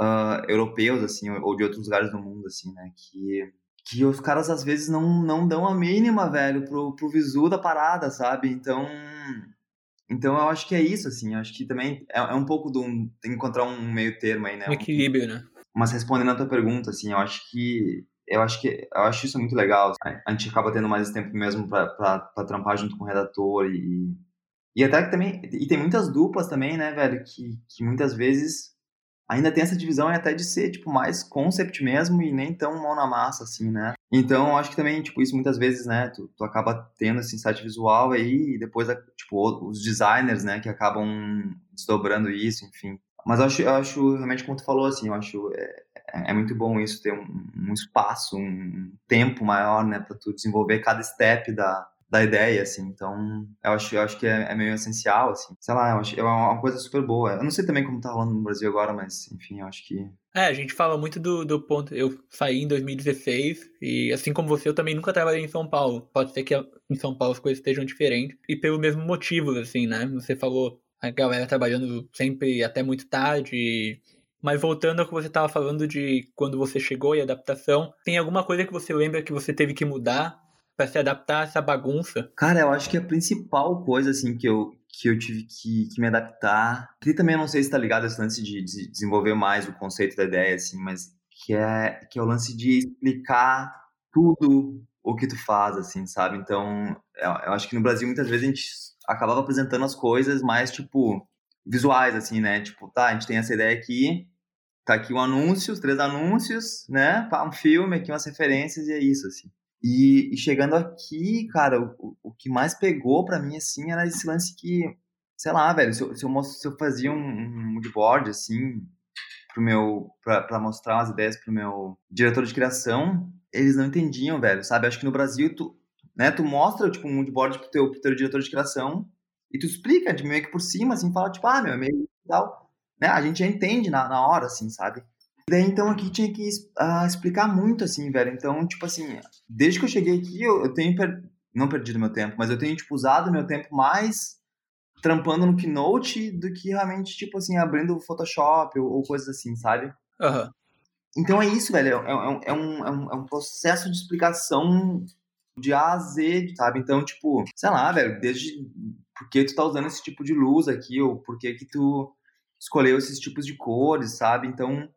uh, europeus, assim, ou de outros lugares do mundo, assim, né, que, que os caras às vezes não, não dão a mínima, velho, pro, pro visu da parada, sabe? Então, então eu acho que é isso, assim, eu acho que também é, é um pouco do encontrar um meio termo aí, né? Um equilíbrio, né? Mas respondendo a tua pergunta, assim, eu acho que eu acho que eu acho isso muito legal. A gente acaba tendo mais tempo mesmo para trampar junto com o redator e, e até que também. E tem muitas duplas também, né, velho, que, que muitas vezes ainda tem essa divisão até de ser, tipo, mais concept mesmo e nem tão mão na massa, assim, né? Então, acho que também, tipo, isso muitas vezes, né, tu, tu acaba tendo esse insight visual aí e depois, tipo, os designers, né, que acabam desdobrando isso, enfim. Mas eu acho, eu acho realmente, como tu falou, assim, eu acho é, é, é muito bom isso, ter um, um espaço, um tempo maior, né, para tu desenvolver cada step da, da ideia, assim. Então, eu acho, eu acho que é, é, meio essencial, assim. Sei lá, eu acho é uma coisa super boa. Eu não sei também como tá rolando no Brasil agora, mas, enfim, eu acho que... É, a gente fala muito do, do ponto... Eu saí em 2016 e, assim como você, eu também nunca trabalhei em São Paulo. Pode ser que em São Paulo as coisas estejam diferentes. E pelo mesmo motivo, assim, né? Você falou a galera trabalhando sempre até muito tarde... Mas voltando ao que você estava falando de quando você chegou e adaptação, tem alguma coisa que você lembra que você teve que mudar para se adaptar a essa bagunça? Cara, eu acho que a principal coisa, assim, que eu, que eu tive que, que me adaptar, que também não sei se tá ligado esse lance de, de desenvolver mais o conceito da ideia, assim, mas que é, que é o lance de explicar tudo o que tu faz, assim, sabe? Então, eu, eu acho que no Brasil muitas vezes a gente acabava apresentando as coisas mais, tipo, visuais, assim, né? Tipo, tá, a gente tem essa ideia aqui, tá aqui um anúncio, os três anúncios, né? Um filme, aqui umas referências e é isso, assim. E, e chegando aqui, cara, o, o que mais pegou para mim, assim, era esse lance que, sei lá, velho, se eu, se eu, se eu fazia um, um moodboard, assim, pro meu, pra, pra mostrar umas ideias pro meu diretor de criação, eles não entendiam, velho, sabe? Acho que no Brasil, tu, né, tu mostra, tipo, um moodboard pro teu, pro teu diretor de criação e tu explica de meio que por cima, assim, fala, tipo, ah, meu, é meio tal, né? A gente já entende na, na hora, assim, sabe? Daí, então, aqui tinha que uh, explicar muito, assim, velho. Então, tipo assim, desde que eu cheguei aqui, eu, eu tenho, per... não perdido meu tempo, mas eu tenho, tipo, usado meu tempo mais trampando no Keynote do que realmente, tipo assim, abrindo o Photoshop ou, ou coisas assim, sabe? Uhum. Então é isso, velho. É, é, é, um, é, um, é um processo de explicação de A a Z, sabe? Então, tipo, sei lá, velho, desde por que tu tá usando esse tipo de luz aqui, ou por que que tu escolheu esses tipos de cores, sabe? Então,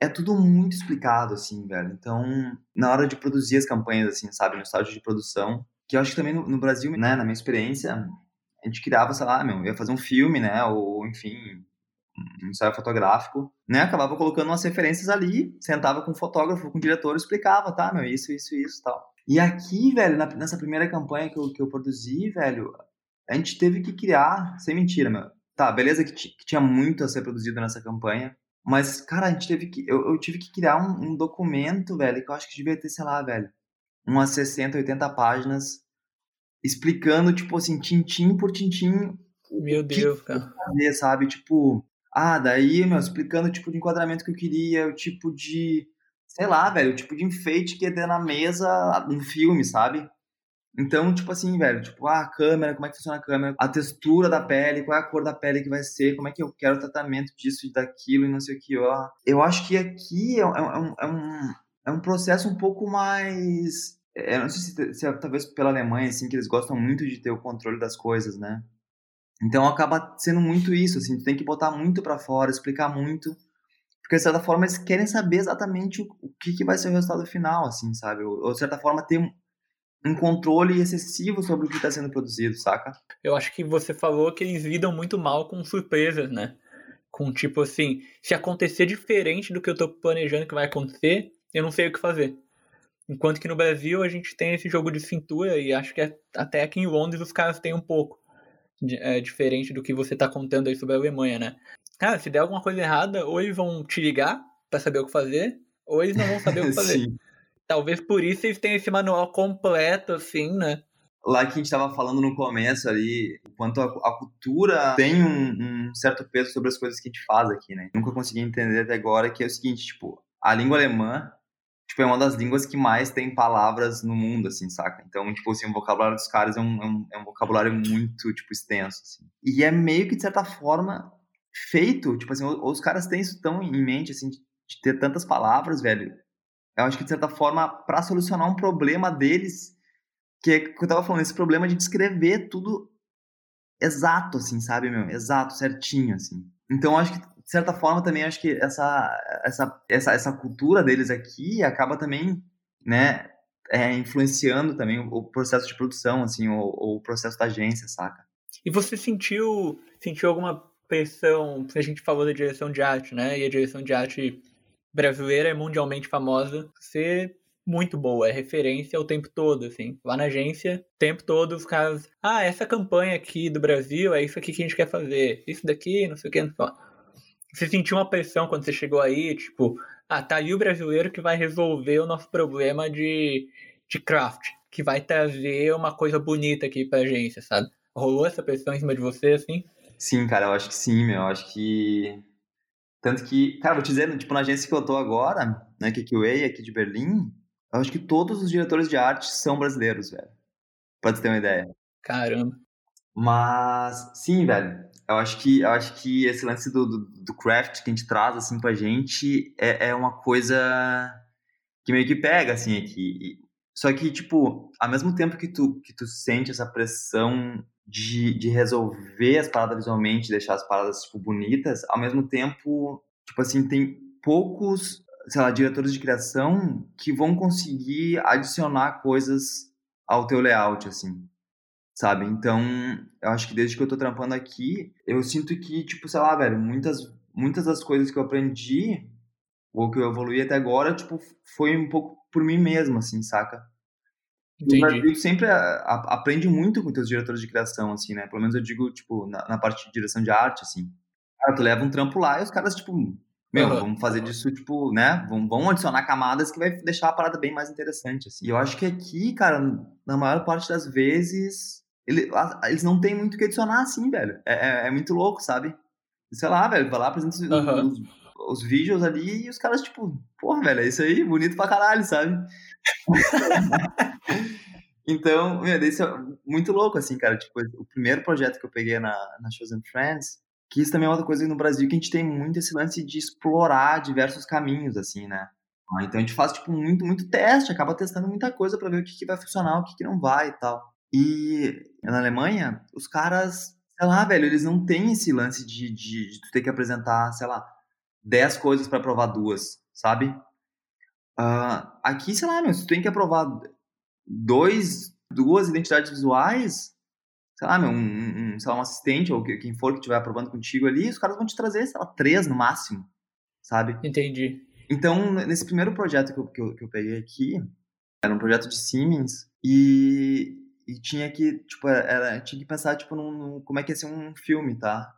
é tudo muito explicado, assim, velho. Então, na hora de produzir as campanhas, assim, sabe, no estágio de produção, que eu acho que também no, no Brasil, né, na minha experiência, a gente criava, sei lá, meu, ia fazer um filme, né, ou, enfim, um ensaio fotográfico, né, acabava colocando umas referências ali, sentava com o fotógrafo, com o diretor, explicava, tá, meu, isso, isso, isso, tal. E aqui, velho, na, nessa primeira campanha que eu, que eu produzi, velho, a gente teve que criar, sem mentira, meu, tá, beleza que, que tinha muito a ser produzido nessa campanha, mas, cara, a gente teve que. Eu, eu tive que criar um, um, documento, velho, que eu acho que devia ter, sei lá, velho, umas 60, 80 páginas, explicando, tipo assim, tintim por tintim. Meu Deus, cara. Fazer, sabe? Tipo, ah, daí, meu, explicando o tipo de enquadramento que eu queria, o tipo de. Sei lá, velho, o tipo de enfeite que ia ter na mesa no filme, sabe? Então, tipo assim, velho, tipo, ah, a câmera, como é que funciona a câmera, a textura da pele, qual é a cor da pele que vai ser, como é que eu quero o tratamento disso e daquilo e não sei o que, ó. Eu acho que aqui é, é, um, é, um, é um processo um pouco mais. Eu não sei se, se é, talvez pela Alemanha, assim, que eles gostam muito de ter o controle das coisas, né? Então acaba sendo muito isso, assim, tu tem que botar muito para fora, explicar muito, porque de certa forma eles querem saber exatamente o, o que, que vai ser o resultado final, assim, sabe? Ou, ou de certa forma ter um, controle excessivo sobre o que está sendo produzido, saca? Eu acho que você falou que eles lidam muito mal com surpresas, né? Com tipo assim, se acontecer diferente do que eu tô planejando que vai acontecer, eu não sei o que fazer. Enquanto que no Brasil a gente tem esse jogo de cintura e acho que até aqui em Londres os caras têm um pouco. É, diferente do que você tá contando aí sobre a Alemanha, né? Cara, se der alguma coisa errada, ou eles vão te ligar para saber o que fazer, ou eles não vão saber o que fazer. Talvez por isso eles tenham esse manual completo, assim, né? Lá que a gente estava falando no começo ali, quanto a, a cultura tem um, um, certo peso sobre as coisas que a gente faz aqui, né? Nunca consegui entender até agora que é o seguinte, tipo, a língua alemã tipo, é uma das línguas que mais tem palavras no mundo, assim, saca? Então, tipo assim, o vocabulário dos caras é um, é um, é um vocabulário muito, tipo, extenso, assim. E é meio que, de certa forma, feito, tipo assim, os caras têm isso tão em mente, assim, de, de ter tantas palavras, velho, eu acho que, de certa forma, para solucionar um problema deles, que é que eu tava falando, esse problema de descrever tudo exato, assim, sabe, meu? Exato, certinho, assim. Então, acho que, de certa forma, também acho que essa, essa, essa, essa cultura deles aqui acaba também, né, é, influenciando também o, processo de produção, assim, o, o processo da agência, saca? E você sentiu, sentiu alguma pressão, a gente falou da direção de arte, né, e a direção de arte brasileira é mundialmente famosa ser muito boa, é referência o tempo todo, assim. Lá na agência, o tempo todo os caras, ah, essa campanha aqui do Brasil, é isso aqui que a gente quer fazer, isso daqui, não sei o que, não sei o que. Você sentiu uma pressão quando você chegou aí, tipo, ah, tá aí o brasileiro que vai resolver o nosso problema de, de craft, que vai trazer uma coisa bonita aqui pra agência, sabe? Rolou essa pressão em cima de você, assim? Sim, cara, eu acho que sim, meu. Eu acho que tanto que, cara, vou te dizer, tipo, na agência que eu tô agora, né, que é aqui de Berlim, eu acho que todos os diretores de arte são brasileiros, velho. Pra você ter uma ideia. Caramba. Mas, sim, velho. Eu acho que, eu acho que esse lance do, do, do craft que a gente traz, assim, pra gente é, é uma coisa que meio que pega, assim, aqui. Só que, tipo, ao mesmo tempo que tu, que tu sente essa pressão de, de resolver as paradas visualmente, deixar as paradas, tipo, bonitas, ao mesmo tempo, tipo assim, tem poucos, sei lá, diretores de criação que vão conseguir adicionar coisas ao teu layout, assim, sabe? Então, eu acho que desde que eu tô trampando aqui, eu sinto que, tipo, sei lá, velho, muitas, muitas das coisas que eu aprendi, ou que eu evoluí até agora, tipo, foi um pouco por mim mesmo, assim, saca? Entendi. O Brasil sempre a, a, aprende muito com teus diretores de criação, assim, né? Pelo menos eu digo, tipo, na, na, parte de direção de arte, assim. Cara, tu leva um trampo lá e os caras, tipo, meu, uhum. vamos fazer disso, tipo, né? Vamos, vamos adicionar camadas que vai deixar a parada bem mais interessante, assim. E eu acho que aqui, cara, na maior parte das vezes, ele, eles não tem muito o que adicionar, assim, velho. É, é, é, muito louco, sabe? Sei lá, velho, vai lá, apresenta uhum. os, os, os vídeos ali e os caras, tipo, porra, velho, é isso aí, bonito pra caralho, sabe? então, meu, isso é muito louco, assim, cara. Tipo, o primeiro projeto que eu peguei na, na Chosen Friends, que isso também é outra coisa no Brasil que a gente tem muito esse lance de explorar diversos caminhos, assim, né? Ah, então a gente faz, tipo, muito, muito teste, acaba testando muita coisa para ver o que, que vai funcionar, o que, que não vai e tal. E na Alemanha, os caras, sei lá, velho, eles não têm esse lance de, de, de tu ter que apresentar, sei lá, 10 coisas para provar duas, sabe? Uh, aqui, sei lá, meu, se tu tem que aprovar dois, duas identidades visuais, sei lá, meu, um, um, sei lá, um assistente ou quem for que estiver aprovando contigo ali, os caras vão te trazer, sei lá, três no máximo, sabe? Entendi. Então, nesse primeiro projeto que eu, que eu, que eu peguei aqui, era um projeto de Siemens e, e tinha que, tipo, era, tinha que pensar, tipo, num, num, como é que ia ser um filme, tá?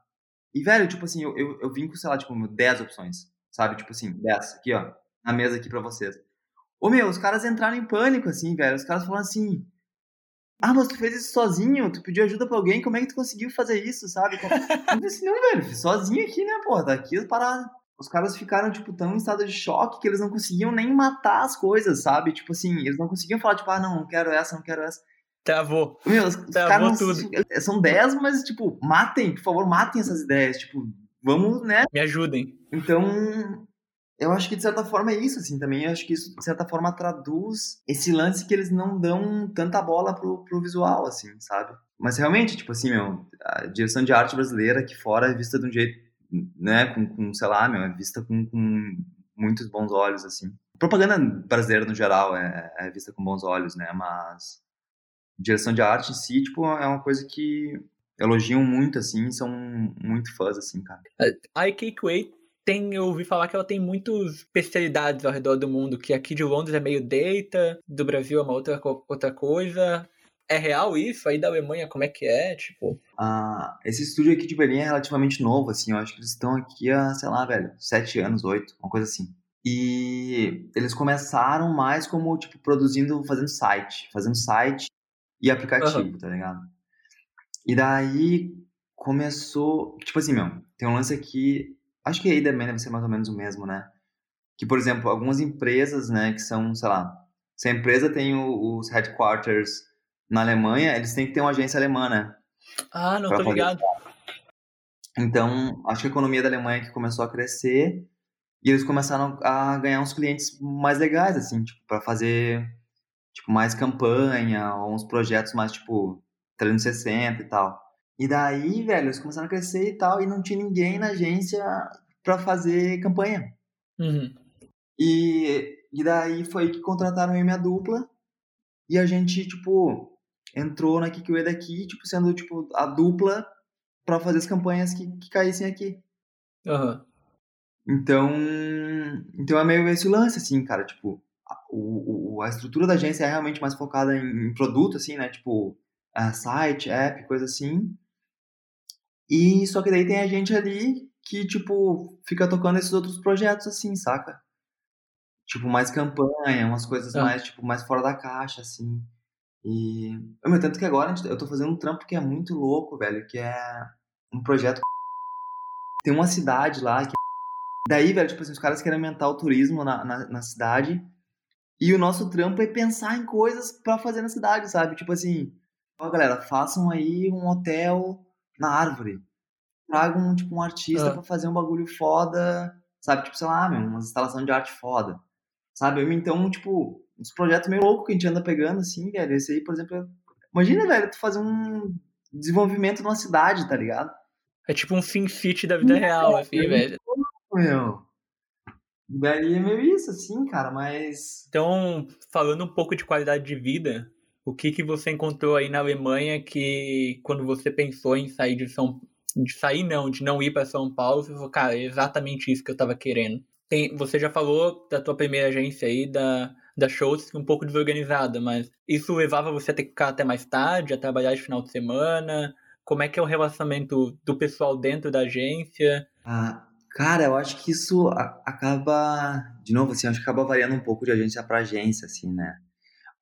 E, velho, tipo assim, eu, eu, eu vim com, sei lá, tipo, 10 opções, sabe? Tipo assim, 10, aqui, ó na mesa aqui para vocês. Ô meu, os caras entraram em pânico, assim, velho. Os caras falaram assim: Ah, mas tu fez isso sozinho? Tu pediu ajuda pra alguém? Como é que tu conseguiu fazer isso, sabe? Eu disse: Não, velho, fiz sozinho aqui, né, porra? Tá aqui para. Os caras ficaram, tipo, tão em estado de choque que eles não conseguiam nem matar as coisas, sabe? Tipo assim, eles não conseguiam falar, tipo, ah, não, não quero essa, não quero essa. Travou. Meu, os Travou tudo. São 10, mas, tipo, matem, por favor, matem essas ideias. Tipo, vamos, né? Me ajudem. Então, eu acho que de certa forma é isso, assim, também. Eu acho que isso, de certa forma, traduz esse lance que eles não dão tanta bola pro, pro visual, assim, sabe? Mas realmente, tipo assim, meu, a direção de arte brasileira aqui fora é vista de um jeito, né, com, com sei lá, meu, é vista com, com muitos bons olhos, assim. Propaganda brasileira, no geral, é, é vista com bons olhos, né, mas direção de arte em si, tipo, é uma coisa que elogiam muito, assim, são muito fãs, assim, cara. A IK Way tem, eu ouvi falar que ela tem muitas especialidades ao redor do mundo, que aqui de Londres é meio data, do Brasil é uma outra, outra coisa. É real isso? Aí da Alemanha, como é que é? Tipo. Ah, esse estúdio aqui de Berlim é relativamente novo, assim. Eu acho que eles estão aqui há, sei lá, velho, sete anos, oito, uma coisa assim. E eles começaram mais como, tipo, produzindo, fazendo site. Fazendo site e aplicativo, uhum. tá ligado? E daí começou. Tipo assim, meu, tem um lance aqui. Acho que aí também deve ser mais ou menos o mesmo, né? Que, por exemplo, algumas empresas, né, que são, sei lá, se a empresa tem o, os headquarters na Alemanha, eles têm que ter uma agência alemã, né? Ah, não tô ligado. Então, acho que a economia da Alemanha que começou a crescer e eles começaram a ganhar uns clientes mais legais, assim, tipo, para fazer tipo mais campanha, ou uns projetos mais tipo 360 e tal. E daí, velho, eles começaram a crescer e tal, e não tinha ninguém na agência para fazer campanha. Uhum. E, e daí foi que contrataram eu e minha dupla, e a gente, tipo, entrou na Kikue daqui, tipo, sendo, tipo, a dupla para fazer as campanhas que, que caíssem aqui. Uhum. Então, então é meio esse lance, assim, cara, tipo, o, o, a estrutura da agência é realmente mais focada em, produto, assim, né, tipo, uh, site, app, coisa assim, e só que daí tem a gente ali que, tipo, fica tocando esses outros projetos, assim, saca? Tipo, mais campanha, umas coisas ah. mais, tipo, mais fora da caixa, assim. E. Meu, tanto que agora eu tô fazendo um trampo que é muito louco, velho, que é um projeto. Tem uma cidade lá que. Daí, velho, tipo assim, os caras querem aumentar o turismo na, na, na cidade. E o nosso trampo é pensar em coisas para fazer na cidade, sabe? Tipo assim, ó, galera, façam aí um hotel na árvore. Tragam, tipo, um artista ah. para fazer um bagulho foda, sabe? Tipo, sei lá, meu, uma instalação de arte foda. Sabe? Então, tipo, uns projetos meio loucos que a gente anda pegando, assim, velho. Esse aí, por exemplo, é... imagina, velho, tu fazer um desenvolvimento numa cidade, tá ligado? É tipo um fin fit da vida real, assim, é, velho. Meu. Daí é meio isso, assim, cara, mas. Então, falando um pouco de qualidade de vida, o que, que você encontrou aí na Alemanha que, quando você pensou em sair de São de sair não, de não ir para São Paulo, você falou, cara, é exatamente isso que eu tava querendo. Tem, você já falou da tua primeira agência aí, da, da shows, um pouco desorganizada, mas isso levava você a ter que ficar até mais tarde, a trabalhar de final de semana? Como é que é o relacionamento do pessoal dentro da agência? Ah, cara, eu acho que isso acaba, de novo, assim, acho que acaba variando um pouco de agência para agência, assim, né?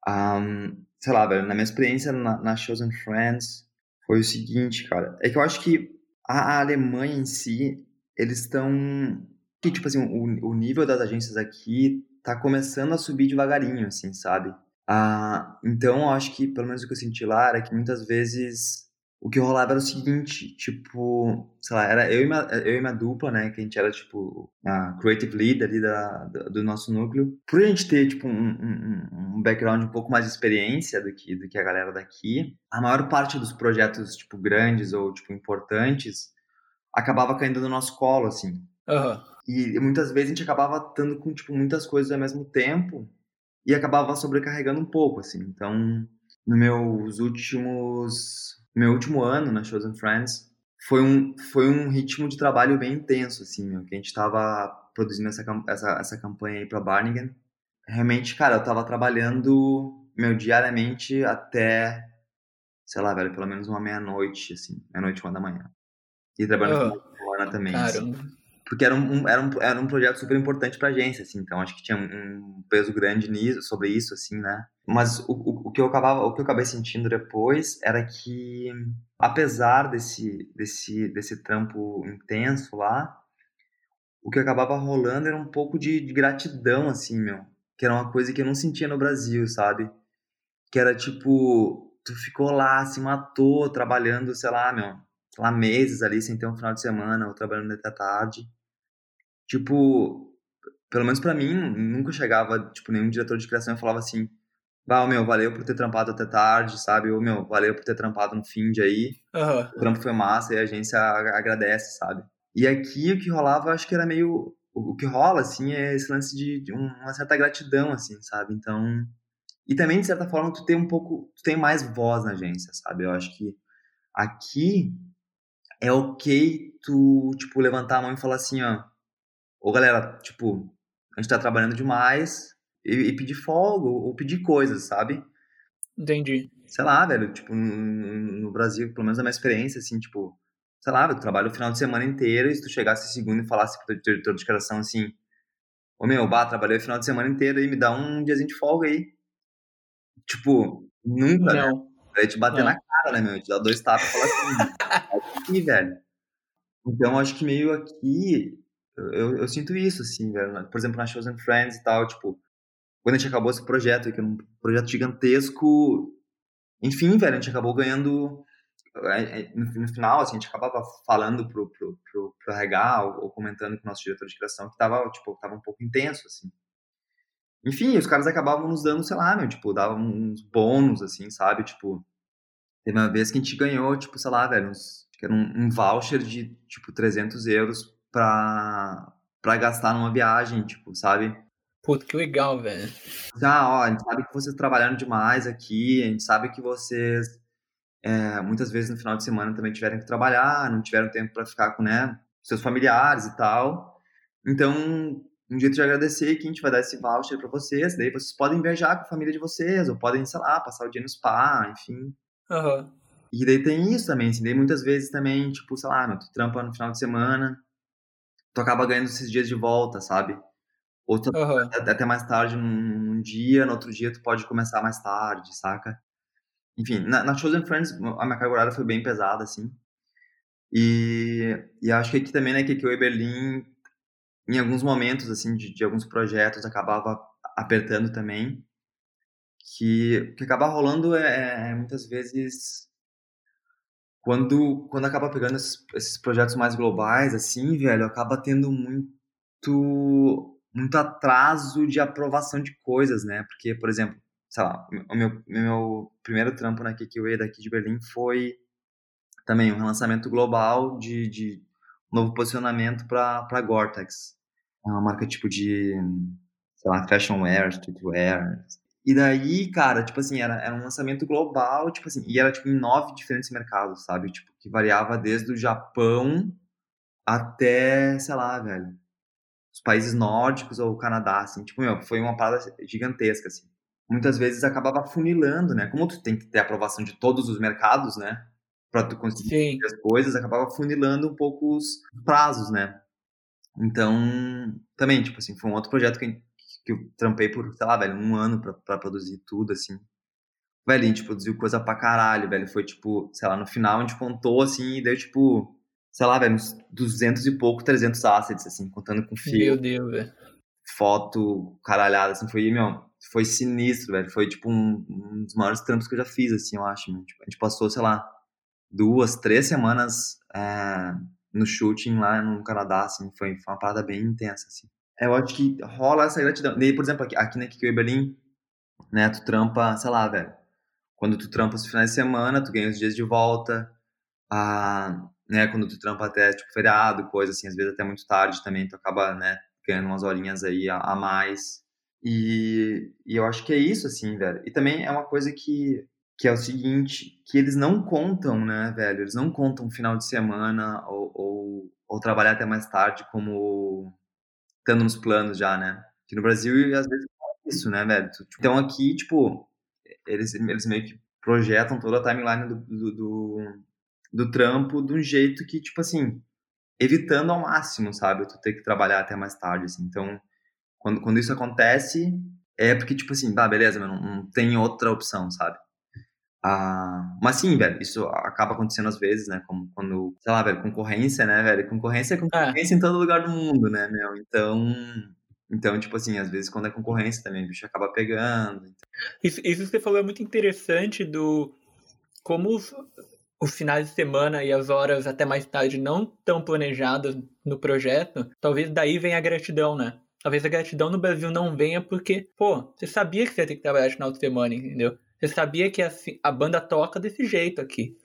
Um, sei lá, velho, na minha experiência na, na Chosen Friends, foi o seguinte, cara. É que eu acho que a, a Alemanha em si, eles estão. Que, tipo assim, o, o nível das agências aqui tá começando a subir devagarinho, assim, sabe? Ah, então, eu acho que, pelo menos o que eu senti lá, era que muitas vezes o que rolava era o seguinte, tipo, sei lá, era eu e minha, eu e minha dupla, né, que a gente era, tipo, a creative lead ali da, do, do nosso núcleo. Por a gente ter, tipo, um, um, um, background um pouco mais de experiência do que, do que a galera daqui, a maior parte dos projetos, tipo, grandes ou, tipo, importantes, acabava caindo no nosso colo, assim. Uhum. E muitas vezes a gente acabava estando com, tipo, muitas coisas ao mesmo tempo e acabava sobrecarregando um pouco, assim. Então, nos meus últimos meu último ano na Chosen Friends foi um, foi um ritmo de trabalho bem intenso, assim, meu, que a gente estava produzindo essa, essa, essa campanha aí para Barnigan. Realmente, cara, eu estava trabalhando, meu, diariamente até, sei lá, velho, pelo menos uma meia-noite, assim, meia-noite, uma da manhã. E trabalhando oh, com a também, assim. Porque era um, era, um, era um projeto super importante pra agência, assim, então acho que tinha um, peso grande nisso, sobre isso, assim, né? Mas o, o, o, que eu acabava, o que eu acabei sentindo depois era que, apesar desse, desse, desse trampo intenso lá, o que acabava rolando era um pouco de, de gratidão, assim, meu. Que era uma coisa que eu não sentia no Brasil, sabe? Que era tipo, tu ficou lá, se matou, trabalhando, sei lá, meu, lá, meses ali sem ter um final de semana, ou trabalhando até tarde tipo, pelo menos para mim, nunca chegava, tipo, nenhum diretor de criação e falava assim, ah, meu, valeu por ter trampado até tarde, sabe? Ou, meu, valeu por ter trampado no fim de aí. Uhum. O trampo foi massa e a agência agradece, sabe? E aqui o que rolava, acho que era meio. O que rola, assim, é esse lance de, de uma certa gratidão, assim, sabe? Então. E também, de certa forma, tu tem um pouco. Tu tem mais voz na agência, sabe? Eu acho que aqui é ok tu, tipo, levantar a mão e falar assim, ó. Ô, galera, tipo, a gente tá trabalhando demais, e, e pedir folga ou pedir coisas, sabe? Entendi. Sei lá, velho, tipo, no, no Brasil, pelo menos na minha experiência, assim, tipo, sei lá, eu trabalho o final de semana inteiro e se tu chegasse segundo e falasse pro diretor de criação assim, ô meu, bah, trabalhei o final de semana inteiro e me dá um diazinho de folga aí. Tipo, nunca, né? Não. né? Pra te bater não. na cara, né, meu? Te dar dois tapas e falar assim, aqui, velho. Então, acho que meio aqui, eu, eu, sinto isso, assim, velho. Por exemplo, na Shows and Friends e tal, tipo, quando a gente acabou esse projeto, que era um projeto gigantesco, enfim, velho, a gente acabou ganhando é, é, no, final, assim, a gente acabava falando pro, pro, pro, pro RH ou, ou, comentando com o nosso diretor de criação que tava, tipo, tava um pouco intenso, assim. Enfim, os caras acabavam nos dando, sei lá, meu, tipo, davam uns bônus, assim, sabe? Tipo, teve uma vez que a gente ganhou, tipo, sei lá, velho, uns, era um, um voucher de, tipo, 300 euros pra, pra gastar numa viagem, tipo, sabe? Puta, que legal, velho. Já, ó, a gente sabe que vocês trabalharam demais aqui, a gente sabe que vocês é, muitas vezes no final de semana também tiveram que trabalhar, não tiveram tempo para ficar com, né, seus familiares e tal. Então, um jeito de agradecer que a gente vai dar esse voucher para vocês, daí vocês podem viajar com a família de vocês, ou podem, sei lá, passar o dia no spa, enfim. Uhum. E daí tem isso também, assim, daí muitas vezes também, tipo, sei lá, tu trampa no final de semana, tu acaba ganhando esses dias de volta, sabe? Ou tu uhum. até mais tarde num, num, dia, no outro dia tu pode começar mais tarde, saca? Enfim, na, na Chosen Friends a minha carga horária foi bem pesada, assim. E, e acho que aqui também, né, que aqui o Berlim, em alguns momentos, assim, de, de alguns projetos, acabava apertando também. Que, que acaba rolando é, é muitas vezes quando, quando acaba pegando esses, projetos mais globais, assim, velho, acaba tendo muito muito atraso de aprovação de coisas, né? Porque, por exemplo, sei lá, o meu, meu primeiro trampo na Kikiway daqui de Berlim foi também um relançamento global de, de novo posicionamento para Gore-Tex. É uma marca tipo de, sei lá, fashion wear, streetwear. E daí, cara, tipo assim, era, era um lançamento global, tipo assim, e era tipo em nove diferentes mercados, sabe? Tipo, que variava desde o Japão até, sei lá, velho, os países nórdicos ou o Canadá, assim, tipo, meu, foi uma parada gigantesca, assim. Muitas vezes acabava funilando, né? Como tu tem que ter aprovação de todos os mercados, né? Para tu conseguir as coisas, acabava funilando um pouco os prazos, né? Então, também, tipo assim, foi um outro projeto que, que eu trampei por, sei lá, velho, um ano para produzir tudo, assim. Velho, a gente produziu coisa pra caralho, velho. Foi, tipo, sei lá, no final a gente contou, assim, e deu, tipo, sei lá, velho, uns 200 e pouco, 300 assets, assim, contando com fio. Meu Deus, velho. Foto, caralhada, assim, foi, meu, foi sinistro, velho. Foi, tipo, um, um, dos maiores trampos que eu já fiz, assim, eu acho, meu. Tipo, a gente passou, sei lá, duas, três semanas é, no shooting lá no Canadá, assim, foi, foi uma parada bem intensa, assim. Eu acho que rola essa gratidão. Daí, por exemplo, aqui, aqui na Kikyo Berlim, né, tu trampa, sei lá, velho, quando tu trampa os finais de semana, tu ganha os dias de volta, ah, né, quando tu trampa até, tipo, feriado, coisa assim, às vezes até muito tarde também, tu acaba, né, ganhando umas horinhas aí a, a mais. E, e, eu acho que é isso, assim, velho. E também é uma coisa que, que é o seguinte, que eles não contam, né, velho? Eles não contam final de semana ou, ou, ou trabalhar até mais tarde como estando nos planos já, né? Que no Brasil, às vezes, é isso, né, velho? Então aqui, tipo, eles, eles meio que projetam toda a timeline do, do, do do trampo de um jeito que, tipo assim, evitando ao máximo, sabe? Tu ter que trabalhar até mais tarde, assim. Então, quando, quando isso acontece, é porque, tipo assim, tá, beleza, não, não tem outra opção, sabe? Ah, mas sim, velho, isso acaba acontecendo às vezes, né? Como quando, sei lá, velho, concorrência, né, velho? Concorrência é, é. concorrência é. em todo lugar do mundo, né, meu? Então, então, tipo assim, às vezes quando é concorrência também, o bicho acaba pegando. Então... Isso, isso que você falou é muito interessante do como os finais de semana e as horas até mais tarde não tão planejadas no projeto, talvez daí venha a gratidão, né? Talvez a gratidão no Brasil não venha porque, pô, você sabia que você ia ter que trabalhar de final de semana, entendeu? Você sabia que assim, a banda toca desse jeito aqui.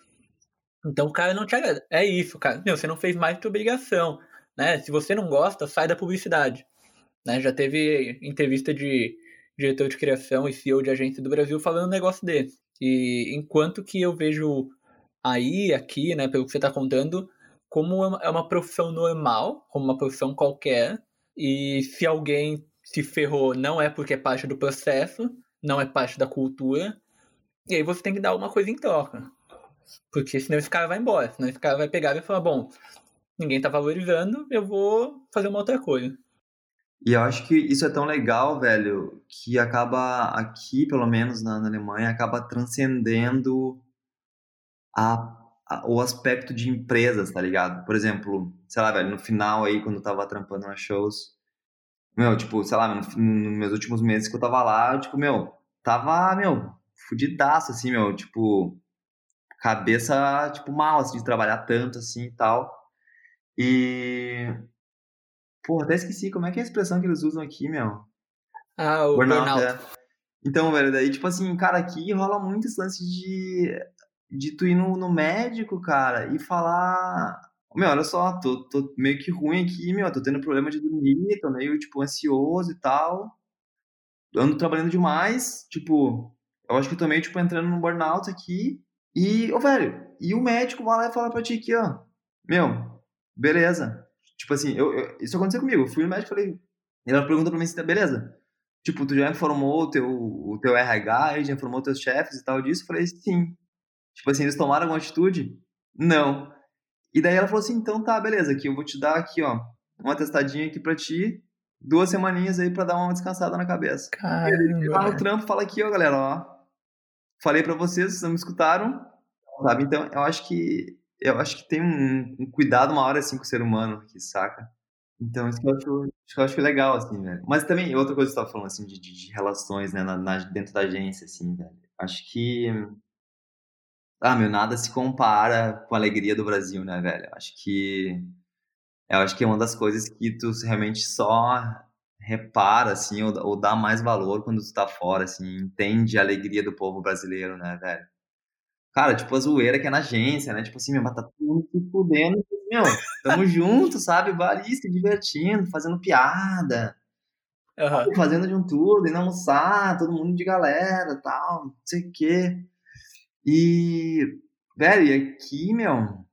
Então cara não te agrada. É isso, cara. Meu, você não fez mais que obrigação. Né? Se você não gosta, sai da publicidade. Né? Já teve entrevista de diretor de criação e CEO de agência do Brasil falando um negócio desse. E enquanto que eu vejo aí, aqui, né, pelo que você está contando, como é, é uma profissão normal, como uma profissão qualquer, e se alguém se ferrou, não é porque é parte do processo, não é parte da cultura, e aí você tem que dar alguma coisa em troca. Porque senão esse cara vai embora, senão esse cara vai pegar e falar, bom, ninguém tá valorizando, eu vou fazer uma outra coisa. E eu acho que isso é tão legal, velho, que acaba aqui, pelo menos na, na Alemanha, acaba transcendendo a, a, o aspecto de empresas, tá ligado? Por exemplo, sei lá, velho, no final aí, quando eu tava trampando nas shows, meu, tipo, sei lá, nos no meus últimos meses que eu tava lá, eu, tipo, meu, tava, meu, fudidaço, assim, meu, tipo, cabeça, tipo, mal, assim, de trabalhar tanto, assim, e tal. E Pô, até esqueci como é que é a expressão que eles usam aqui, meu. Ah, o burnout. burnout. É. Então, velho, daí, tipo assim, cara, aqui rola muito esse lance de, de tu ir no, no médico, cara, e falar. Meu, olha só, tô, tô meio que ruim aqui, meu, tô tendo problema de dormir, tô meio, tipo, ansioso e tal. Ando trabalhando demais, tipo, eu acho que eu tô meio, tipo, entrando num burnout aqui. E, ô, velho, e o médico vai lá e fala pra ti aqui, ó, meu, beleza, Tipo assim, eu, eu, isso aconteceu comigo. Eu fui no médico e falei. Ela perguntou pra mim se tá beleza. Tipo, tu já informou o teu, o teu RH, já informou teus chefes e tal disso? Eu falei, sim. Tipo assim, eles tomaram alguma atitude? Não. E daí ela falou assim, então tá, beleza, aqui eu vou te dar aqui, ó, uma testadinha aqui pra ti, duas semaninhas aí pra dar uma descansada na cabeça. Caramba. Lá no trampo, fala aqui, ó, galera, ó. Falei pra vocês, vocês não me escutaram, sabe? Então, eu acho que eu acho que tem um, um, cuidado uma hora assim com o ser humano, que saca? Então, isso que eu acho, que eu acho legal, assim, velho. Mas também, outra coisa que você tava falando, assim, de, de relações, né, na, na, dentro da agência, assim, velho. Acho que. Ah, meu, nada se compara com a alegria do Brasil, né, velho? Acho que. Eu acho que é uma das coisas que tu realmente só repara, assim, ou, ou dá mais valor quando tu tá fora, assim, entende a alegria do povo brasileiro, né, velho? Cara, tipo, a zoeira que é na agência, né? Tipo assim, meu, mas tá mundo se fudendo. Meu, tamo junto, sabe? Ali se divertindo, fazendo piada. Uhum. Fazendo de um tudo, indo almoçar, todo mundo de galera, tal, não sei o quê. E, velho, e aqui, meu,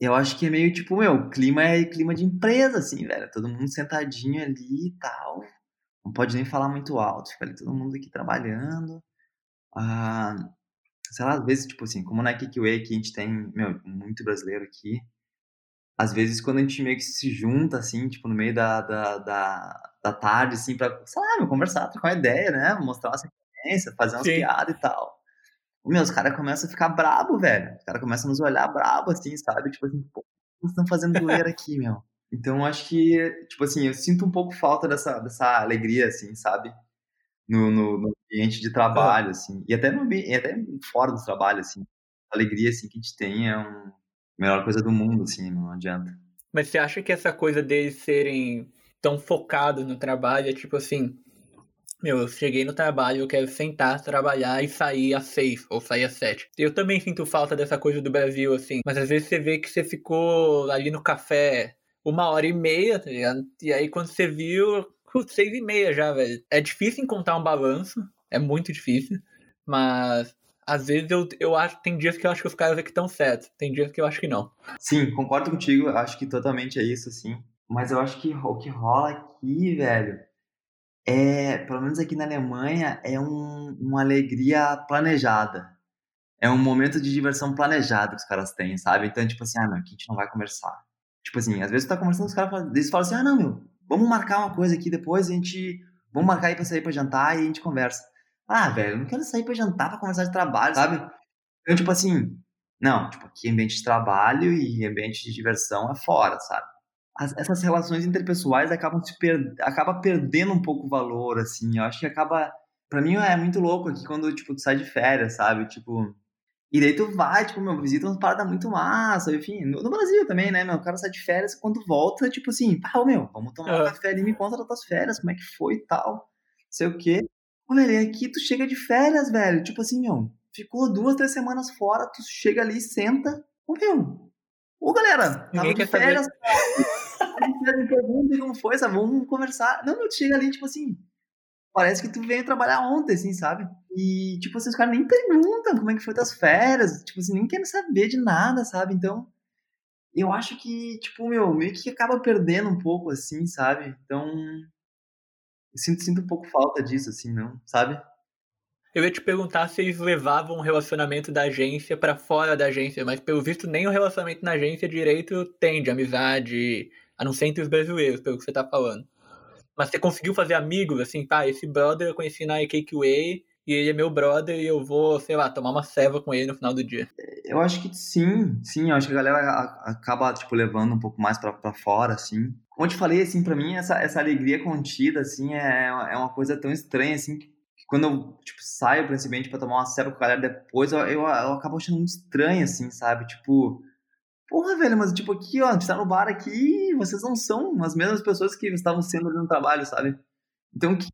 eu acho que é meio tipo, meu, o clima é clima de empresa, assim, velho. Todo mundo sentadinho ali e tal. Não pode nem falar muito alto, fica ali todo mundo aqui trabalhando. Ah, sei lá, às vezes, tipo assim, como na Kikiway que a gente tem, meu, muito brasileiro aqui, às vezes quando a gente meio que se junta, assim, tipo, no meio da, da, da, da tarde, assim, pra, sei lá, meu, conversar, trocar uma ideia, né, mostrar uma sequência, fazer umas Sim. piadas e tal. Meu, os caras começam a ficar brabo, velho. Os caras começam a nos olhar brabo, assim, sabe? Tipo assim, pô, vocês estão fazendo doer aqui, meu. Então, acho que, tipo assim, eu sinto um pouco falta dessa, dessa alegria, assim, sabe? no, no, no ambiente de trabalho, assim, e até, no, ambiente, até fora do trabalho, assim, a alegria, assim, que a gente tem é um, a melhor coisa do mundo, assim, não adianta. Mas você acha que essa coisa deles serem tão focados no trabalho é tipo assim, meu, eu cheguei no trabalho, eu quero sentar, trabalhar e sair às seis ou sair às sete. Eu também sinto falta dessa coisa do Brasil, assim. Mas às vezes você vê que você ficou ali no café uma hora e meia, tá ligado? E aí quando você viu, seis e meia já, velho. É difícil encontrar um balanço. É muito difícil. Mas às vezes eu, eu acho. Tem dias que eu acho que os caras aqui estão certos. Tem dias que eu acho que não. Sim, concordo contigo. Acho que totalmente é isso, assim. Mas eu acho que o que rola aqui, velho, é, pelo menos aqui na Alemanha, é um, uma alegria planejada. É um momento de diversão planejado que os caras têm, sabe? Então, tipo assim, ah, meu, aqui a gente não vai conversar. Tipo assim, às vezes tu tá conversando, os caras eles falam assim, ah, não, meu, Vamos marcar uma coisa aqui depois, a gente. Vamos marcar aí pra sair pra jantar e a gente conversa. Ah, velho, eu não quero sair pra jantar pra conversar de trabalho, sabe? Então, tipo assim, não, tipo, aqui ambiente de trabalho e ambiente de diversão é fora, sabe? As, essas relações interpessoais acabam se per, acaba perdendo um pouco o valor, assim. Eu acho que acaba. Pra mim é muito louco aqui quando, tipo, tu sai de férias, sabe? Tipo. E daí tu vai, tipo, meu, visita umas paradas muito massa, enfim, no, no, Brasil também, né, meu, o cara sai de férias, quando volta, tipo assim, pá, meu, vamos tomar um café ali, me conta das tuas férias, como é que foi e tal, sei o quê. Velho, aqui tu chega de férias, velho, tipo assim, meu, ficou duas, três semanas fora, tu chega ali, senta, ô, meu, ô, galera, tava de férias, pergunta como foi, sabe, vamos conversar. Não, meu, tu chega ali, tipo assim, parece que tu veio trabalhar ontem, assim, sabe? E, tipo assim, os caras nem perguntam como é que foi tuas férias, tipo assim, nem querem saber de nada, sabe? Então, eu acho que, tipo, meu, meio que acaba perdendo um pouco, assim, sabe? Então, eu sinto, sinto um pouco falta disso, assim, não, sabe? Eu ia te perguntar se eles levavam o relacionamento da agência para fora da agência, mas pelo visto nem o relacionamento na agência direito tem de amizade, a não ser entre os brasileiros, pelo que você tá falando. Mas você conseguiu fazer amigos, assim, tá, esse brother eu conheci na Way e ele é meu brother e eu vou, sei lá, tomar uma ceva com ele no final do dia. Eu acho que sim, sim, eu acho que a galera acaba, tipo, levando um pouco mais pra fora, assim. Te falei, assim, pra mim, essa, essa alegria contida, assim, é, é uma coisa tão estranha, assim, que quando eu, tipo, saio, principalmente, pra tomar uma ceva com a galera depois, eu, eu, eu acabo achando muito estranho, assim, sabe? Tipo, Porra, velho, mas tipo aqui, ó, a gente tá no bar aqui, vocês não são as mesmas pessoas que estavam sendo ali no trabalho, sabe? Então, o que,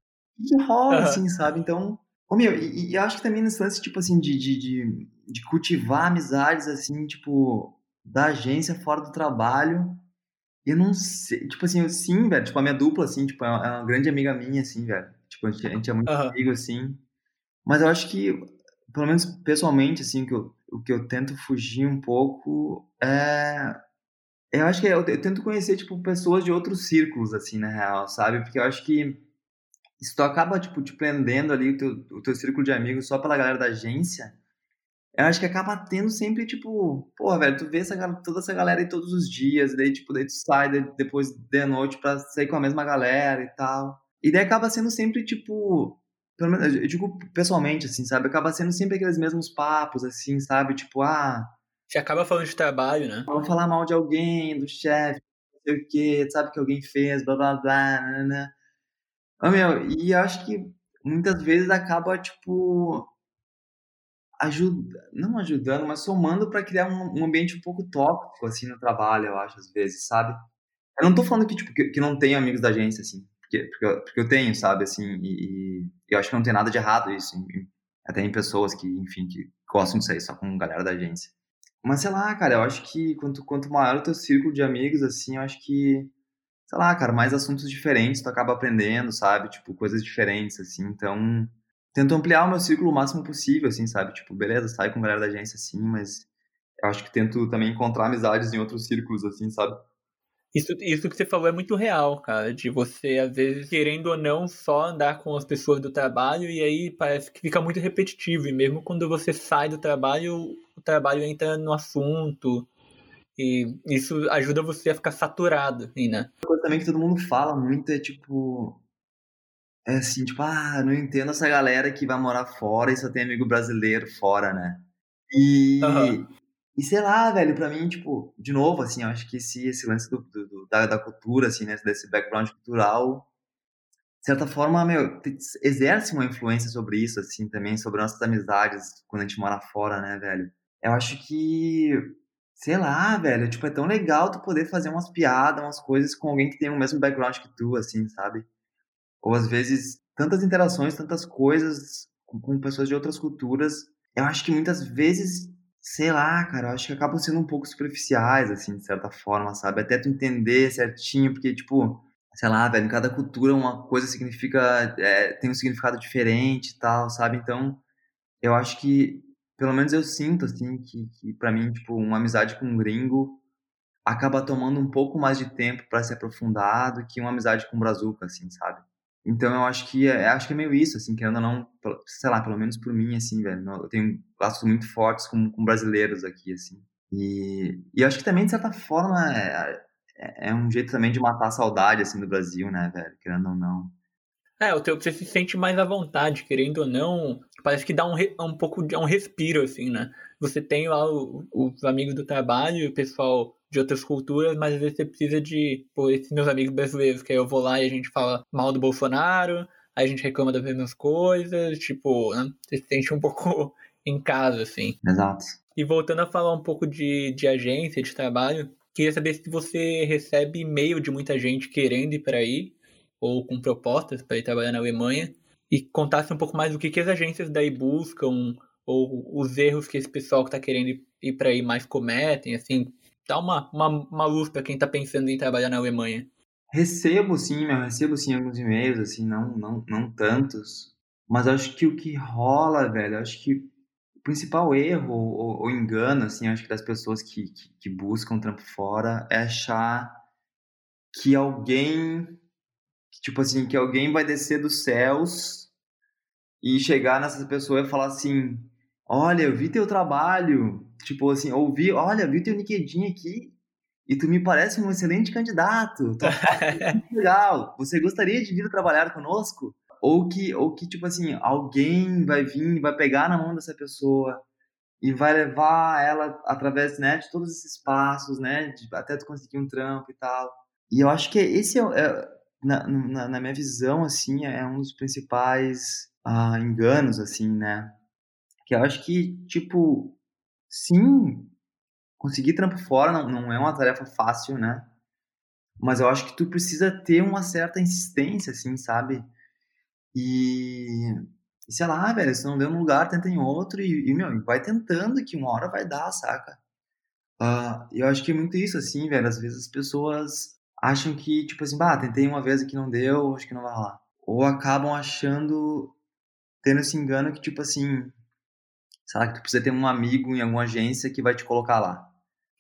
que rola, uhum. assim, sabe? Então, ô, meu, e, e, eu acho que também nesse lance, tipo assim, de, de, de, de, cultivar amizades, assim, tipo, da agência fora do trabalho, eu não sei, tipo assim, eu, sim, velho, tipo, a minha dupla, assim, tipo, é uma, é uma grande amiga minha, assim, velho, tipo, a gente, a gente é muito uhum. amigo, assim, mas eu acho que, pelo menos pessoalmente, assim, que eu o que eu tento fugir um pouco é. Eu acho que eu, eu tento conhecer, tipo, pessoas de outros círculos, assim, na real, sabe? Porque eu acho que se tu acaba, tipo, te prendendo ali o teu, o teu círculo de amigos só pela galera da agência, eu acho que acaba tendo sempre, tipo, porra, velho, tu vê essa, toda essa galera aí todos os dias, daí, tipo, daí tu sai depois de noite pra sair com a mesma galera e tal. E daí acaba sendo sempre, tipo, pelo menos, eu digo pessoalmente, assim, sabe? Acaba sendo sempre aqueles mesmos papos, assim, sabe? Tipo, ah. Você acaba falando de trabalho, né? Vamos falar mal de alguém, do chefe, não sei o quê, sabe que alguém fez, blá blá blá. Oh, meu, e eu acho que muitas vezes acaba, tipo. Ajuda, não ajudando, mas somando para criar um, um, ambiente um pouco tóxico, assim, no trabalho, eu acho, às vezes, sabe? Eu não tô falando que, tipo, que, que não tenho amigos da agência, assim porque, porque, porque eu tenho, sabe, assim, e, e, eu acho que não tem nada de errado isso, em, até em pessoas que, enfim, que gostam de sair só com galera da agência. Mas sei lá, cara, eu acho que quanto, quanto maior o teu círculo de amigos, assim, eu acho que, sei lá, cara, mais assuntos diferentes tu acaba aprendendo, sabe, tipo, coisas diferentes, assim, então tento ampliar o meu círculo o máximo possível, assim, sabe, tipo, beleza, sai com galera da agência, assim, mas eu acho que tento também encontrar amizades em outros círculos, assim, sabe, isso, isso que você falou é muito real, cara. De você, às vezes, querendo ou não, só andar com as pessoas do trabalho e aí parece que fica muito repetitivo. E mesmo quando você sai do trabalho, o trabalho entra no assunto. E isso ajuda você a ficar saturado, assim, né? Uma coisa também que todo mundo fala muito é tipo. É assim, tipo, ah, não entendo essa galera que vai morar fora e só tem amigo brasileiro fora, né? E, uhum. E sei lá, velho, pra mim, tipo, de novo, assim, eu acho que esse, esse lance do, do, da, da, cultura, assim, né, desse background cultural, de certa forma, meu, exerce uma influência sobre isso, assim, também, sobre nossas amizades quando a gente mora fora, né, velho. Eu acho que, sei lá, velho, tipo, é tão legal tu poder fazer umas piadas, umas coisas com alguém que tem o mesmo background que tu, assim, sabe? Ou às vezes, tantas interações, tantas coisas com, com pessoas de outras culturas. Eu acho que muitas vezes sei lá, cara, eu acho que acabam sendo um pouco superficiais, assim, de certa forma, sabe? Até tu entender certinho, porque, tipo, sei lá, velho, em cada cultura uma coisa significa, é, tem um significado diferente e tal, sabe? Então, eu acho que, pelo menos eu sinto, assim, que, que para mim, tipo, uma amizade com um gringo acaba tomando um pouco mais de tempo para se aprofundar do que uma amizade com um brazuca, assim, sabe? Então eu acho que é, acho que é meio isso, assim, querendo ou não, sei lá, pelo menos por mim, assim, velho. Eu tenho laços muito fortes com, com brasileiros aqui, assim. E, e acho que também, de certa forma, é, é, é um jeito também de matar a saudade, assim, do Brasil, né, velho? Querendo ou não. É, o teu, você se sente mais à vontade, querendo ou não. Parece que dá um, um pouco de um respiro, assim, né? Você tem lá o, os amigos do trabalho, o pessoal de outras culturas, mas às vezes você precisa de, pô, esses meus amigos brasileiros, que aí eu vou lá e a gente fala mal do Bolsonaro, aí a gente reclama das mesmas coisas, tipo, né? você se sente um pouco em casa, assim. Exato. E voltando a falar um pouco de, de agência, de trabalho, queria saber se você recebe e-mail de muita gente querendo ir para aí, ou com propostas para ir trabalhar na Alemanha, e contasse um pouco mais do que, que as agências daí buscam, ou os erros que esse pessoal que está querendo ir para aí mais cometem, assim, dá uma, uma, uma luz para quem está pensando em trabalhar na Alemanha. Recebo sim, eu recebo sim alguns e-mails, assim, não, não, não tantos, mas acho que o que rola, velho, acho que o principal erro ou, ou engano, assim, acho que das pessoas que, que, que buscam trampo fora é achar que alguém, tipo assim, que alguém vai descer dos céus e chegar nessa pessoa e falar assim, olha, eu vi teu trabalho, tipo assim, ouvi, olha, vi teu LinkedIn aqui e tu me parece um excelente candidato, tu muito legal, você gostaria de vir trabalhar conosco? Ou que, ou que, tipo assim, alguém vai vir, vai pegar na mão dessa pessoa e vai levar ela através, né, de todos esses passos, né, de, até tu conseguir um trampo e tal. E eu acho que esse é, é na, na, na, minha visão, assim, é um dos principais ah, enganos, assim, né, que eu acho que, tipo, sim, conseguir trampo fora não, não é uma tarefa fácil, né? Mas eu acho que tu precisa ter uma certa insistência, assim, sabe? E, e sei lá, velho, se não deu num lugar, tenta em outro e, e, meu, vai tentando que uma hora vai dar, saca? Uh, eu acho que é muito isso, assim, velho. Às vezes as pessoas acham que, tipo assim, bah, tentei uma vez aqui não deu, acho que não vai rolar. Ou acabam achando, tendo esse engano que, tipo assim, sabe? Que tu precisa ter um amigo em alguma agência que vai te colocar lá.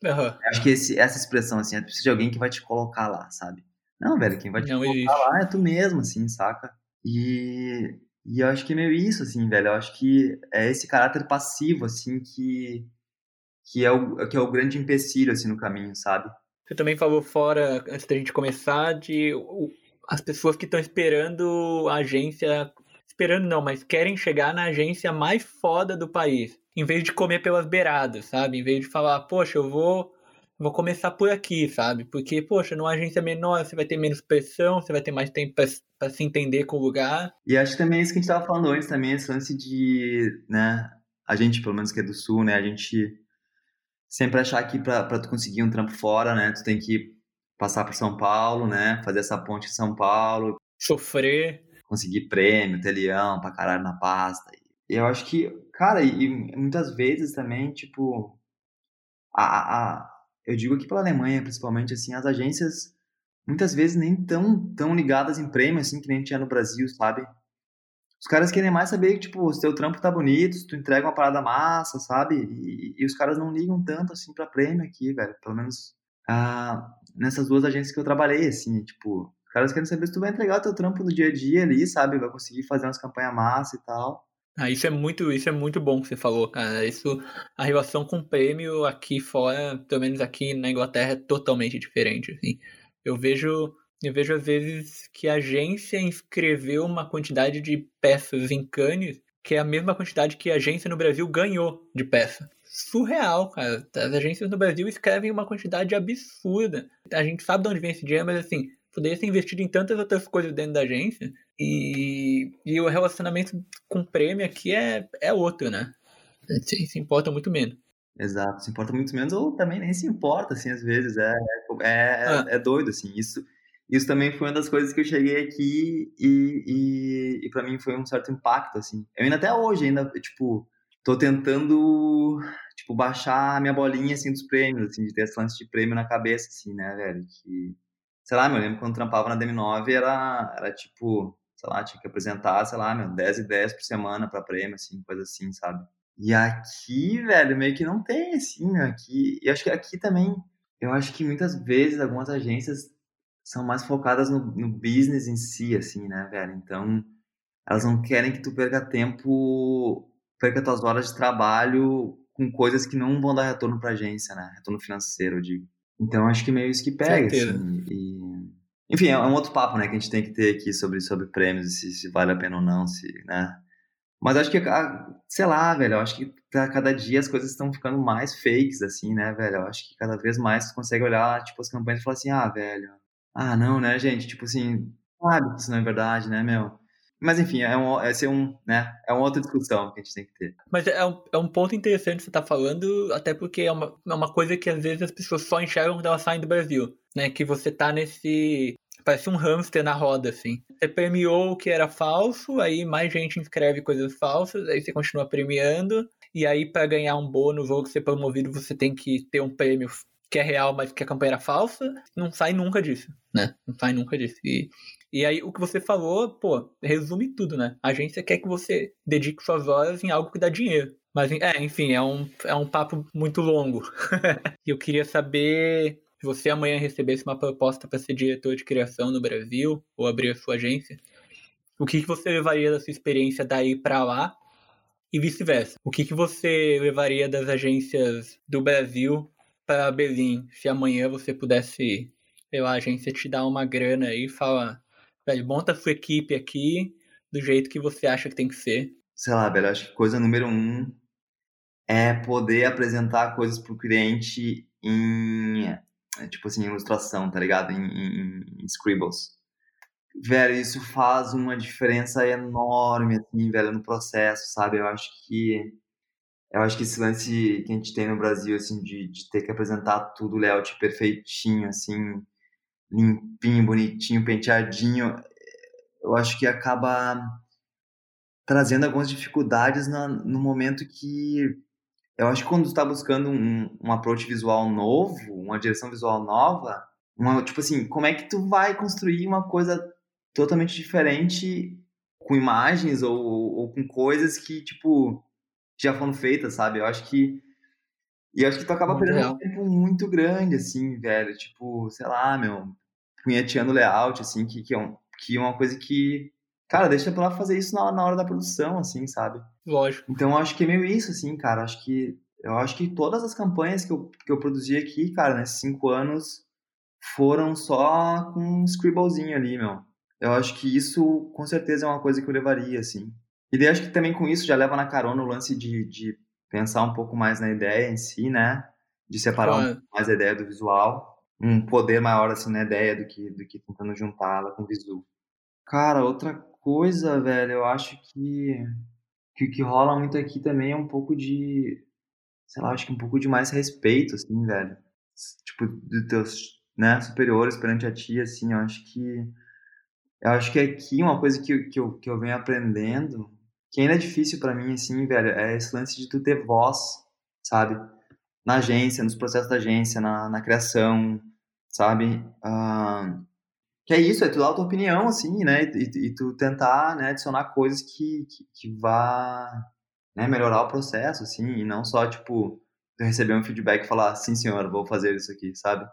Uhum. Acho que esse, essa expressão, assim, é precisa de alguém que vai te colocar lá, sabe? Não, velho, quem vai te não colocar existe. lá é tu mesmo, assim, saca? E, e eu acho que é meio isso, assim, velho. Eu acho que é esse caráter passivo, assim, que, que, é, o, que é o grande empecilho, assim, no caminho, sabe? Você também falou fora, antes da gente começar, de as pessoas que estão esperando a agência esperando não, mas querem chegar na agência mais foda do país. Em vez de comer pelas beiradas, sabe? Em vez de falar, poxa, eu vou vou começar por aqui, sabe? Porque, poxa, numa agência menor você vai ter menos pressão, você vai ter mais tempo para se entender com o lugar. E acho que também é isso que a gente estava falando antes também, esse lance de, né, a gente, pelo menos que é do Sul, né, a gente sempre achar que para tu conseguir um trampo fora, né, tu tem que passar por São Paulo, né, fazer essa ponte em São Paulo. Sofrer conseguir prêmio, ter leão pra caralho na pasta. E eu acho que, cara, e, muitas vezes também, tipo, a, a, eu digo aqui pela Alemanha, principalmente, assim, as agências muitas vezes nem tão, tão ligadas em prêmio, assim, que nem tinha no Brasil, sabe? Os caras querem mais saber que, tipo, se teu trampo tá bonito, se tu entrega uma parada massa, sabe? E, e os caras não ligam tanto, assim, pra prêmio aqui, velho. Pelo menos ah, nessas duas agências que eu trabalhei, assim, tipo, caras querem saber se tu vai entregar o teu trampo no dia a dia ali, sabe? Vai conseguir fazer umas campanhas massa e tal. Ah, isso é muito, isso é muito bom que você falou, cara. Isso, a relação com o prêmio aqui fora, pelo menos aqui na Inglaterra, é totalmente diferente. Assim. Eu vejo, eu vejo às vezes que a agência inscreveu uma quantidade de peças em Cannes que é a mesma quantidade que a agência no Brasil ganhou de peça. Surreal, cara. As agências no Brasil escrevem uma quantidade absurda. A gente sabe de onde vem esse dinheiro, mas assim, poderia ser investido em tantas outras coisas dentro da agência. E, e o relacionamento com o prêmio aqui é, é outro, né? Se, se importa muito menos. Exato, se importa muito menos, ou também nem se importa, assim, às vezes. É, é, ah. é doido, assim. Isso, isso também foi uma das coisas que eu cheguei aqui e, e, e para mim foi um certo impacto, assim. Eu ainda até hoje, ainda, tipo, tô tentando, tipo, baixar a minha bolinha, assim, dos prêmios, assim, de ter esse lance de prêmio na cabeça, assim, né, velho? Que sei lá, meu, eu lembro quando trampava na DM9 era, era tipo, sei lá, tinha que apresentar, sei lá, meu, 10 e 10 por semana pra prêmio, assim, coisa assim, sabe? E aqui, velho, meio que não tem, assim, meu, aqui, e acho que aqui também, eu acho que muitas vezes algumas agências são mais focadas no, no business em si, assim, né, velho? Então, elas não querem que tu perca tempo, perca tuas horas de trabalho com coisas que não vão dar retorno pra agência, né? Retorno financeiro, eu digo. Então acho que meio isso que pega, assim. E... Enfim, é um outro papo, né, que a gente tem que ter aqui sobre, sobre prêmios, se, se vale a pena ou não, se, né? Mas acho que, ah, sei lá, velho, acho que cada dia as coisas estão ficando mais fakes, assim, né, velho? Eu acho que cada vez mais tu consegue olhar, tipo, as campanhas e falar assim, ah, velho, ah, não, né, gente? Tipo assim, sabe que isso não é verdade, né, meu? Mas enfim, é, um, é, um, né, é uma outra discussão que a gente tem que ter. Mas é um, é um ponto interessante que você está falando, até porque é uma, é uma coisa que às vezes as pessoas só enxergam quando elas saem do Brasil. Né, que você tá nesse. Parece um hamster na roda, assim. Você premiou o que era falso, aí mais gente inscreve coisas falsas, aí você continua premiando, e aí para ganhar um bônus ou ser promovido você tem que ter um prêmio que é real, mas que a campanha era falsa. Não sai nunca disso, né? Não sai nunca disso. E e aí, o que você falou, pô, resume tudo, né? A agência quer que você dedique suas horas em algo que dá dinheiro. Mas, é, enfim, é um, é um papo muito longo. E eu queria saber se você amanhã recebesse uma proposta para ser diretor de criação no Brasil, ou abrir a sua agência, o que, que você levaria da sua experiência daí para lá e vice-versa? O que, que você levaria das agências do Brasil para Berlim, se amanhã você pudesse, lá, a agência te dar uma grana aí e falar Velho, monta a sua equipe aqui do jeito que você acha que tem que ser. Sei lá, velho, acho que coisa número um é poder apresentar coisas pro cliente em, tipo assim, ilustração, tá ligado? Em, em, em scribbles. Velho, isso faz uma diferença enorme, assim, velho, no processo, sabe? Eu acho que eu acho que esse lance que a gente tem no Brasil, assim, de, de ter que apresentar tudo layout perfeitinho, assim, limpinho, bonitinho, penteadinho, eu acho que acaba trazendo algumas dificuldades na, no momento que eu acho que quando tu está buscando um, um approach visual novo, uma direção visual nova, uma, tipo assim, como é que tu vai construir uma coisa totalmente diferente com imagens ou, ou com coisas que, tipo, já foram feitas, sabe? Eu acho que e eu acho que tu acaba perdendo um tempo muito grande, assim, velho. Tipo, sei lá, meu punheteando layout, assim, que, que, é um, que é uma coisa que, cara, deixa pra lá fazer isso na, na hora da produção, assim, sabe? Lógico. Então, eu acho que é meio isso, assim, cara. Acho que, eu acho que todas as campanhas que eu, que eu produzi aqui, cara, nesses cinco anos, foram só com um scribblezinho ali, meu. Eu acho que isso, com certeza, é uma coisa que eu levaria, assim. E daí, acho que também com isso já leva na carona o lance de, de pensar um pouco mais na ideia em si, né? De separar claro. um pouco mais a ideia do visual um poder maior assim na ideia do que do que tentando juntá-la com o visu. Cara, outra coisa, velho, eu acho que que o que rola muito aqui também é um pouco de sei lá, acho que um pouco de mais respeito assim, velho. Tipo dos teus, né, superiores perante a ti assim, eu acho que eu acho que aqui uma coisa que, que, eu, que eu venho aprendendo, que ainda é difícil para mim, assim, velho, é esse lance de tu ter voz, sabe? Na agência, nos processos da agência, na, na criação, sabe? Que é isso, é tu dar a tua opinião, assim, né? E, e tu tentar né, adicionar coisas que, que, que vá né, melhorar o processo, assim, e não só, tipo, tu receber um feedback e falar, sim, senhor, vou fazer isso aqui, sabe?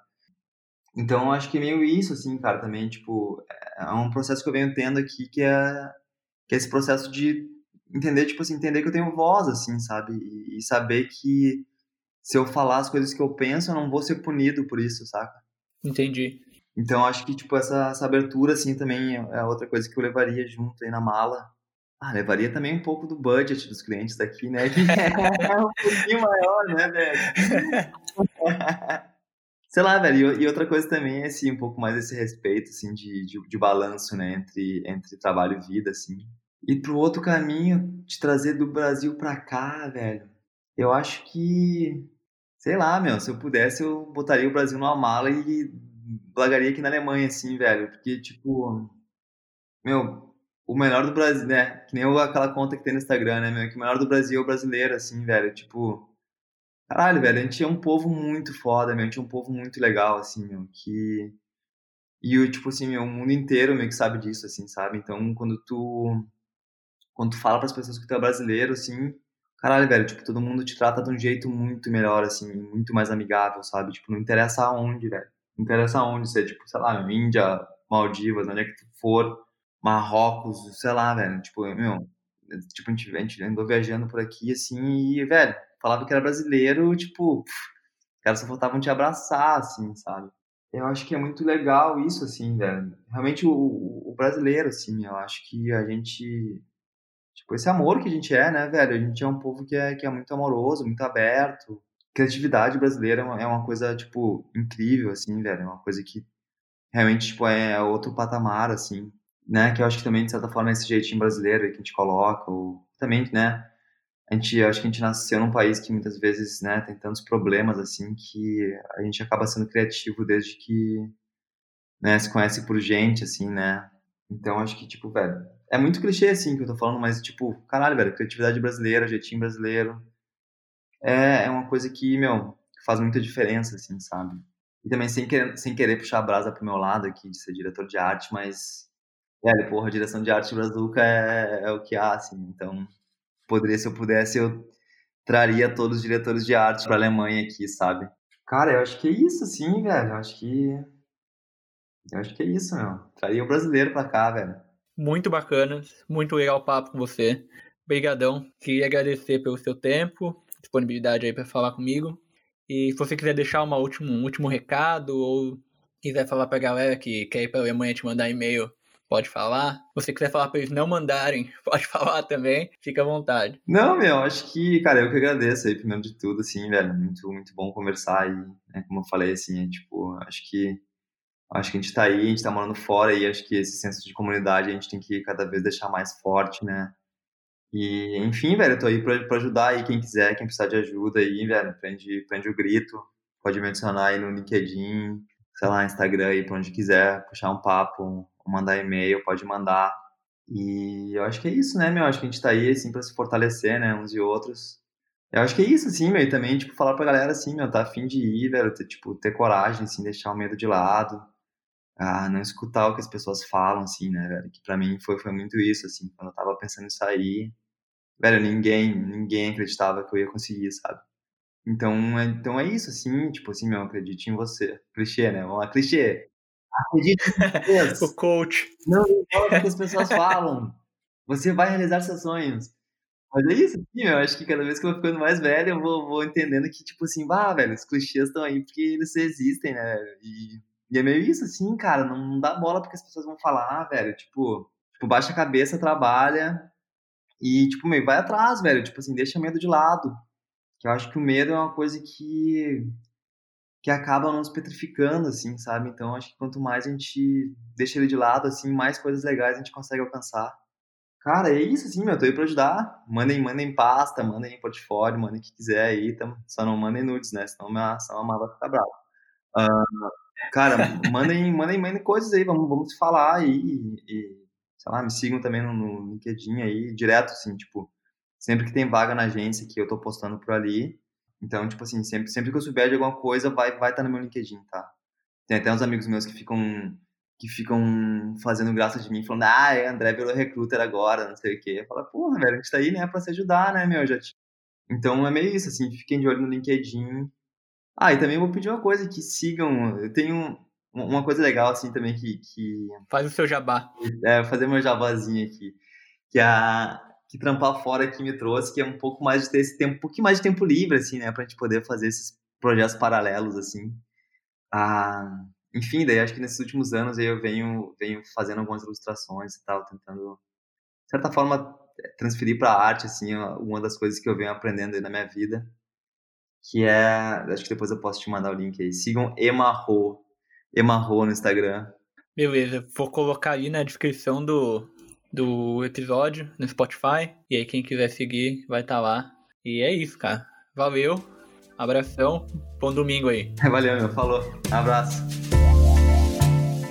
Então, acho que é meio isso, assim, cara, também, tipo, é um processo que eu venho tendo aqui que é, que é esse processo de entender, tipo assim, entender que eu tenho voz, assim, sabe? E, e saber que se eu falar as coisas que eu penso, eu não vou ser punido por isso, saca? Entendi. Então acho que tipo essa, essa abertura assim também é outra coisa que eu levaria junto aí na mala. Ah, levaria também um pouco do budget dos clientes daqui, né? Que é um pouquinho maior, né, velho? Sei lá, velho. E outra coisa também é assim, um pouco mais esse respeito assim de, de, de balanço, né, entre entre trabalho e vida assim. E pro outro caminho de trazer do Brasil para cá, velho. Eu acho que Sei lá, meu, se eu pudesse, eu botaria o Brasil numa mala e largaria aqui na Alemanha, assim, velho. Porque, tipo, meu, o melhor do Brasil, né? Que nem aquela conta que tem no Instagram, né, meu? Que o melhor do Brasil é o brasileiro, assim, velho. Tipo, caralho, velho, a gente é um povo muito foda, meu. A gente é um povo muito legal, assim, meu. Que. E, tipo assim, meu, o mundo inteiro meio que sabe disso, assim, sabe? Então, quando tu. Quando tu fala para as pessoas que tu é brasileiro, assim, caralho, velho, tipo, todo mundo te trata de um jeito muito melhor, assim, muito mais amigável, sabe? Tipo, não interessa aonde, velho. Não interessa aonde você, tipo, sei lá, Índia, Maldivas, onde é que tu for, Marrocos, sei lá, velho. Tipo, meu, tipo, a gente, a gente andou viajando por aqui, assim, e, velho, falava que era brasileiro, tipo, os caras só faltavam te abraçar, assim, sabe? Eu acho que é muito legal isso, assim, velho. Realmente o, o brasileiro, assim, eu acho que a gente Tipo, esse amor que a gente é, né, velho? A gente é um povo que é, que é muito amoroso, muito aberto. Criatividade brasileira é uma é coisa, tipo, incrível, assim, velho. É uma coisa que realmente, tipo, é outro patamar, assim. né, que eu acho que também, de certa forma, é esse jeitinho brasileiro que a gente coloca, ou também, né, a gente, acho que a gente nasceu num país que muitas vezes, né, tem tantos problemas, assim, que a gente acaba sendo criativo desde que, né, se conhece por gente, assim, né, então acho que, tipo, velho, é muito clichê, assim, que eu tô falando, mas, tipo, caralho, velho, criatividade brasileira, jeitinho brasileiro, é, é uma coisa que, meu, faz muita diferença, assim, sabe? E também sem querer, sem querer puxar a brasa pro meu lado aqui, de ser diretor de arte, mas, velho, porra, direção de arte brazuca é, é o que há, assim, então, poderia, se eu pudesse, eu traria todos os diretores de arte pra Alemanha aqui, sabe? Cara, eu acho que é isso, sim, velho, eu acho que... Eu acho que é isso, meu. Traria o brasileiro pra cá, velho. Muito bacana, muito legal o papo com você. Obrigadão. Queria agradecer pelo seu tempo, disponibilidade aí para falar comigo. E se você quiser deixar uma último, um último recado ou quiser falar pra galera que quer ir pra Alemanha te mandar e-mail, pode falar. Se você quiser falar pra eles não mandarem, pode falar também. Fica à vontade. Não, meu, acho que, cara, eu que agradeço aí, primeiro de tudo, assim, velho. Muito, muito bom conversar aí, né? Como eu falei, assim, é, tipo, acho que acho que a gente tá aí, a gente tá morando fora e acho que esse senso de comunidade a gente tem que cada vez deixar mais forte, né? E, enfim, velho, eu tô aí pra ajudar aí quem quiser, quem precisar de ajuda aí, velho, prende, prende o grito, pode me adicionar aí no LinkedIn, sei lá, Instagram aí, pra onde quiser, puxar um papo, mandar e-mail, pode mandar. E eu acho que é isso, né, meu? Acho que a gente tá aí, assim, pra se fortalecer, né, uns e outros. Eu acho que é isso, assim, meu, e também, tipo, falar pra galera, assim, meu, tá afim de ir, velho, ter, tipo, ter coragem, assim, deixar o medo de lado, ah, não escutar o que as pessoas falam, assim, né, velho, que pra mim foi, foi muito isso, assim, quando eu tava pensando em sair, velho, ninguém, ninguém acreditava que eu ia conseguir, sabe? Então, é, então é isso, assim, tipo assim, meu, acredite em você. Clichê, né? Vamos lá, clichê. Acredite em você. o coach. Não importa o que as pessoas falam. Você vai realizar seus sonhos. Mas é isso, assim, eu acho que cada vez que eu vou ficando mais velho, eu vou, vou entendendo que, tipo assim, bah, velho, os clichês estão aí porque eles existem, né? E, e é meio isso, assim, cara, não, dá bola porque as pessoas vão falar, velho, tipo, tipo, baixa a cabeça, trabalha, e, tipo, meio, vai atrás, velho. Tipo assim, deixa o medo de lado. Que eu acho que o medo é uma coisa que que acaba nos petrificando, assim, sabe? Então, acho que quanto mais a gente deixa ele de lado, assim, mais coisas legais a gente consegue alcançar. Cara, é isso, assim, meu, tô aí pra ajudar. Mandem, mandem pasta, mandem portfólio, mandem o que quiser aí, tam, só não mandem nudes, né? Senão minha, senão a mala vai ficar brava. Uh, cara, mandem, mandem, mandem coisas aí, vamos, vamos falar aí e, sei lá, me sigam também no, no LinkedIn aí, direto, assim, tipo, sempre que tem vaga na agência que eu tô postando por ali. Então, tipo assim, sempre, sempre que eu souber de alguma coisa, vai vai estar tá no meu LinkedIn, tá? Tem até uns amigos meus que ficam que ficam fazendo graça de mim, falando, ah, é, André virou recruiter agora, não sei o quê. Eu falo, porra, velho, a gente tá aí, né, pra se ajudar, né, meu, já te... Então, é meio isso, assim, fiquem de olho no LinkedIn. Ah, e também vou pedir uma coisa, que sigam, eu tenho uma coisa legal, assim, também que. que Faz o seu jabá. É, fazer meu jabazinho aqui. Que a. Que trampar fora aqui me trouxe, que é um pouco mais de ter esse tempo, um pouquinho mais de tempo livre, assim, né? Pra gente poder fazer esses projetos paralelos, assim. Ah, enfim, daí acho que nesses últimos anos aí eu venho, venho fazendo algumas ilustrações e tal, tentando, de certa forma, transferir para a arte, assim, uma das coisas que eu venho aprendendo aí na minha vida, que é, acho que depois eu posso te mandar o link aí, sigam Emarro, Emarro no Instagram. Beleza, vou colocar aí na descrição do, do episódio no Spotify. E aí quem quiser seguir vai estar tá lá. E é isso, cara. Valeu, abração, bom domingo aí. Valeu, meu, falou. Abraço.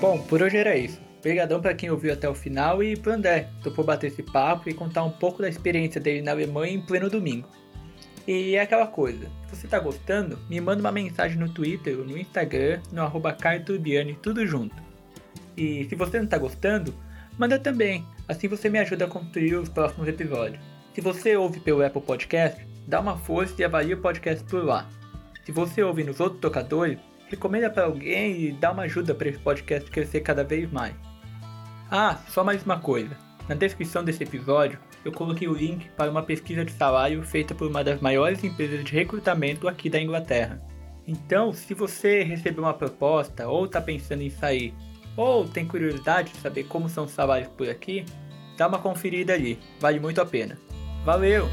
Bom, por hoje era isso. Obrigadão para quem ouviu até o final e pro André, topou bater esse papo e contar um pouco da experiência dele na Alemanha em pleno domingo. E é aquela coisa, se você tá gostando, me manda uma mensagem no Twitter ou no Instagram, no arroba tudo junto. E se você não tá gostando, manda também, assim você me ajuda a construir os próximos episódios. Se você ouve pelo Apple Podcast, dá uma força e avalia o podcast por lá. Se você ouve nos outros tocadores, recomenda para alguém e dá uma ajuda para esse podcast crescer cada vez mais. Ah, só mais uma coisa. Na descrição desse episódio, eu coloquei o link para uma pesquisa de salário feita por uma das maiores empresas de recrutamento aqui da Inglaterra. Então, se você recebeu uma proposta ou está pensando em sair, ou tem curiosidade de saber como são os salários por aqui, dá uma conferida ali, vale muito a pena. Valeu!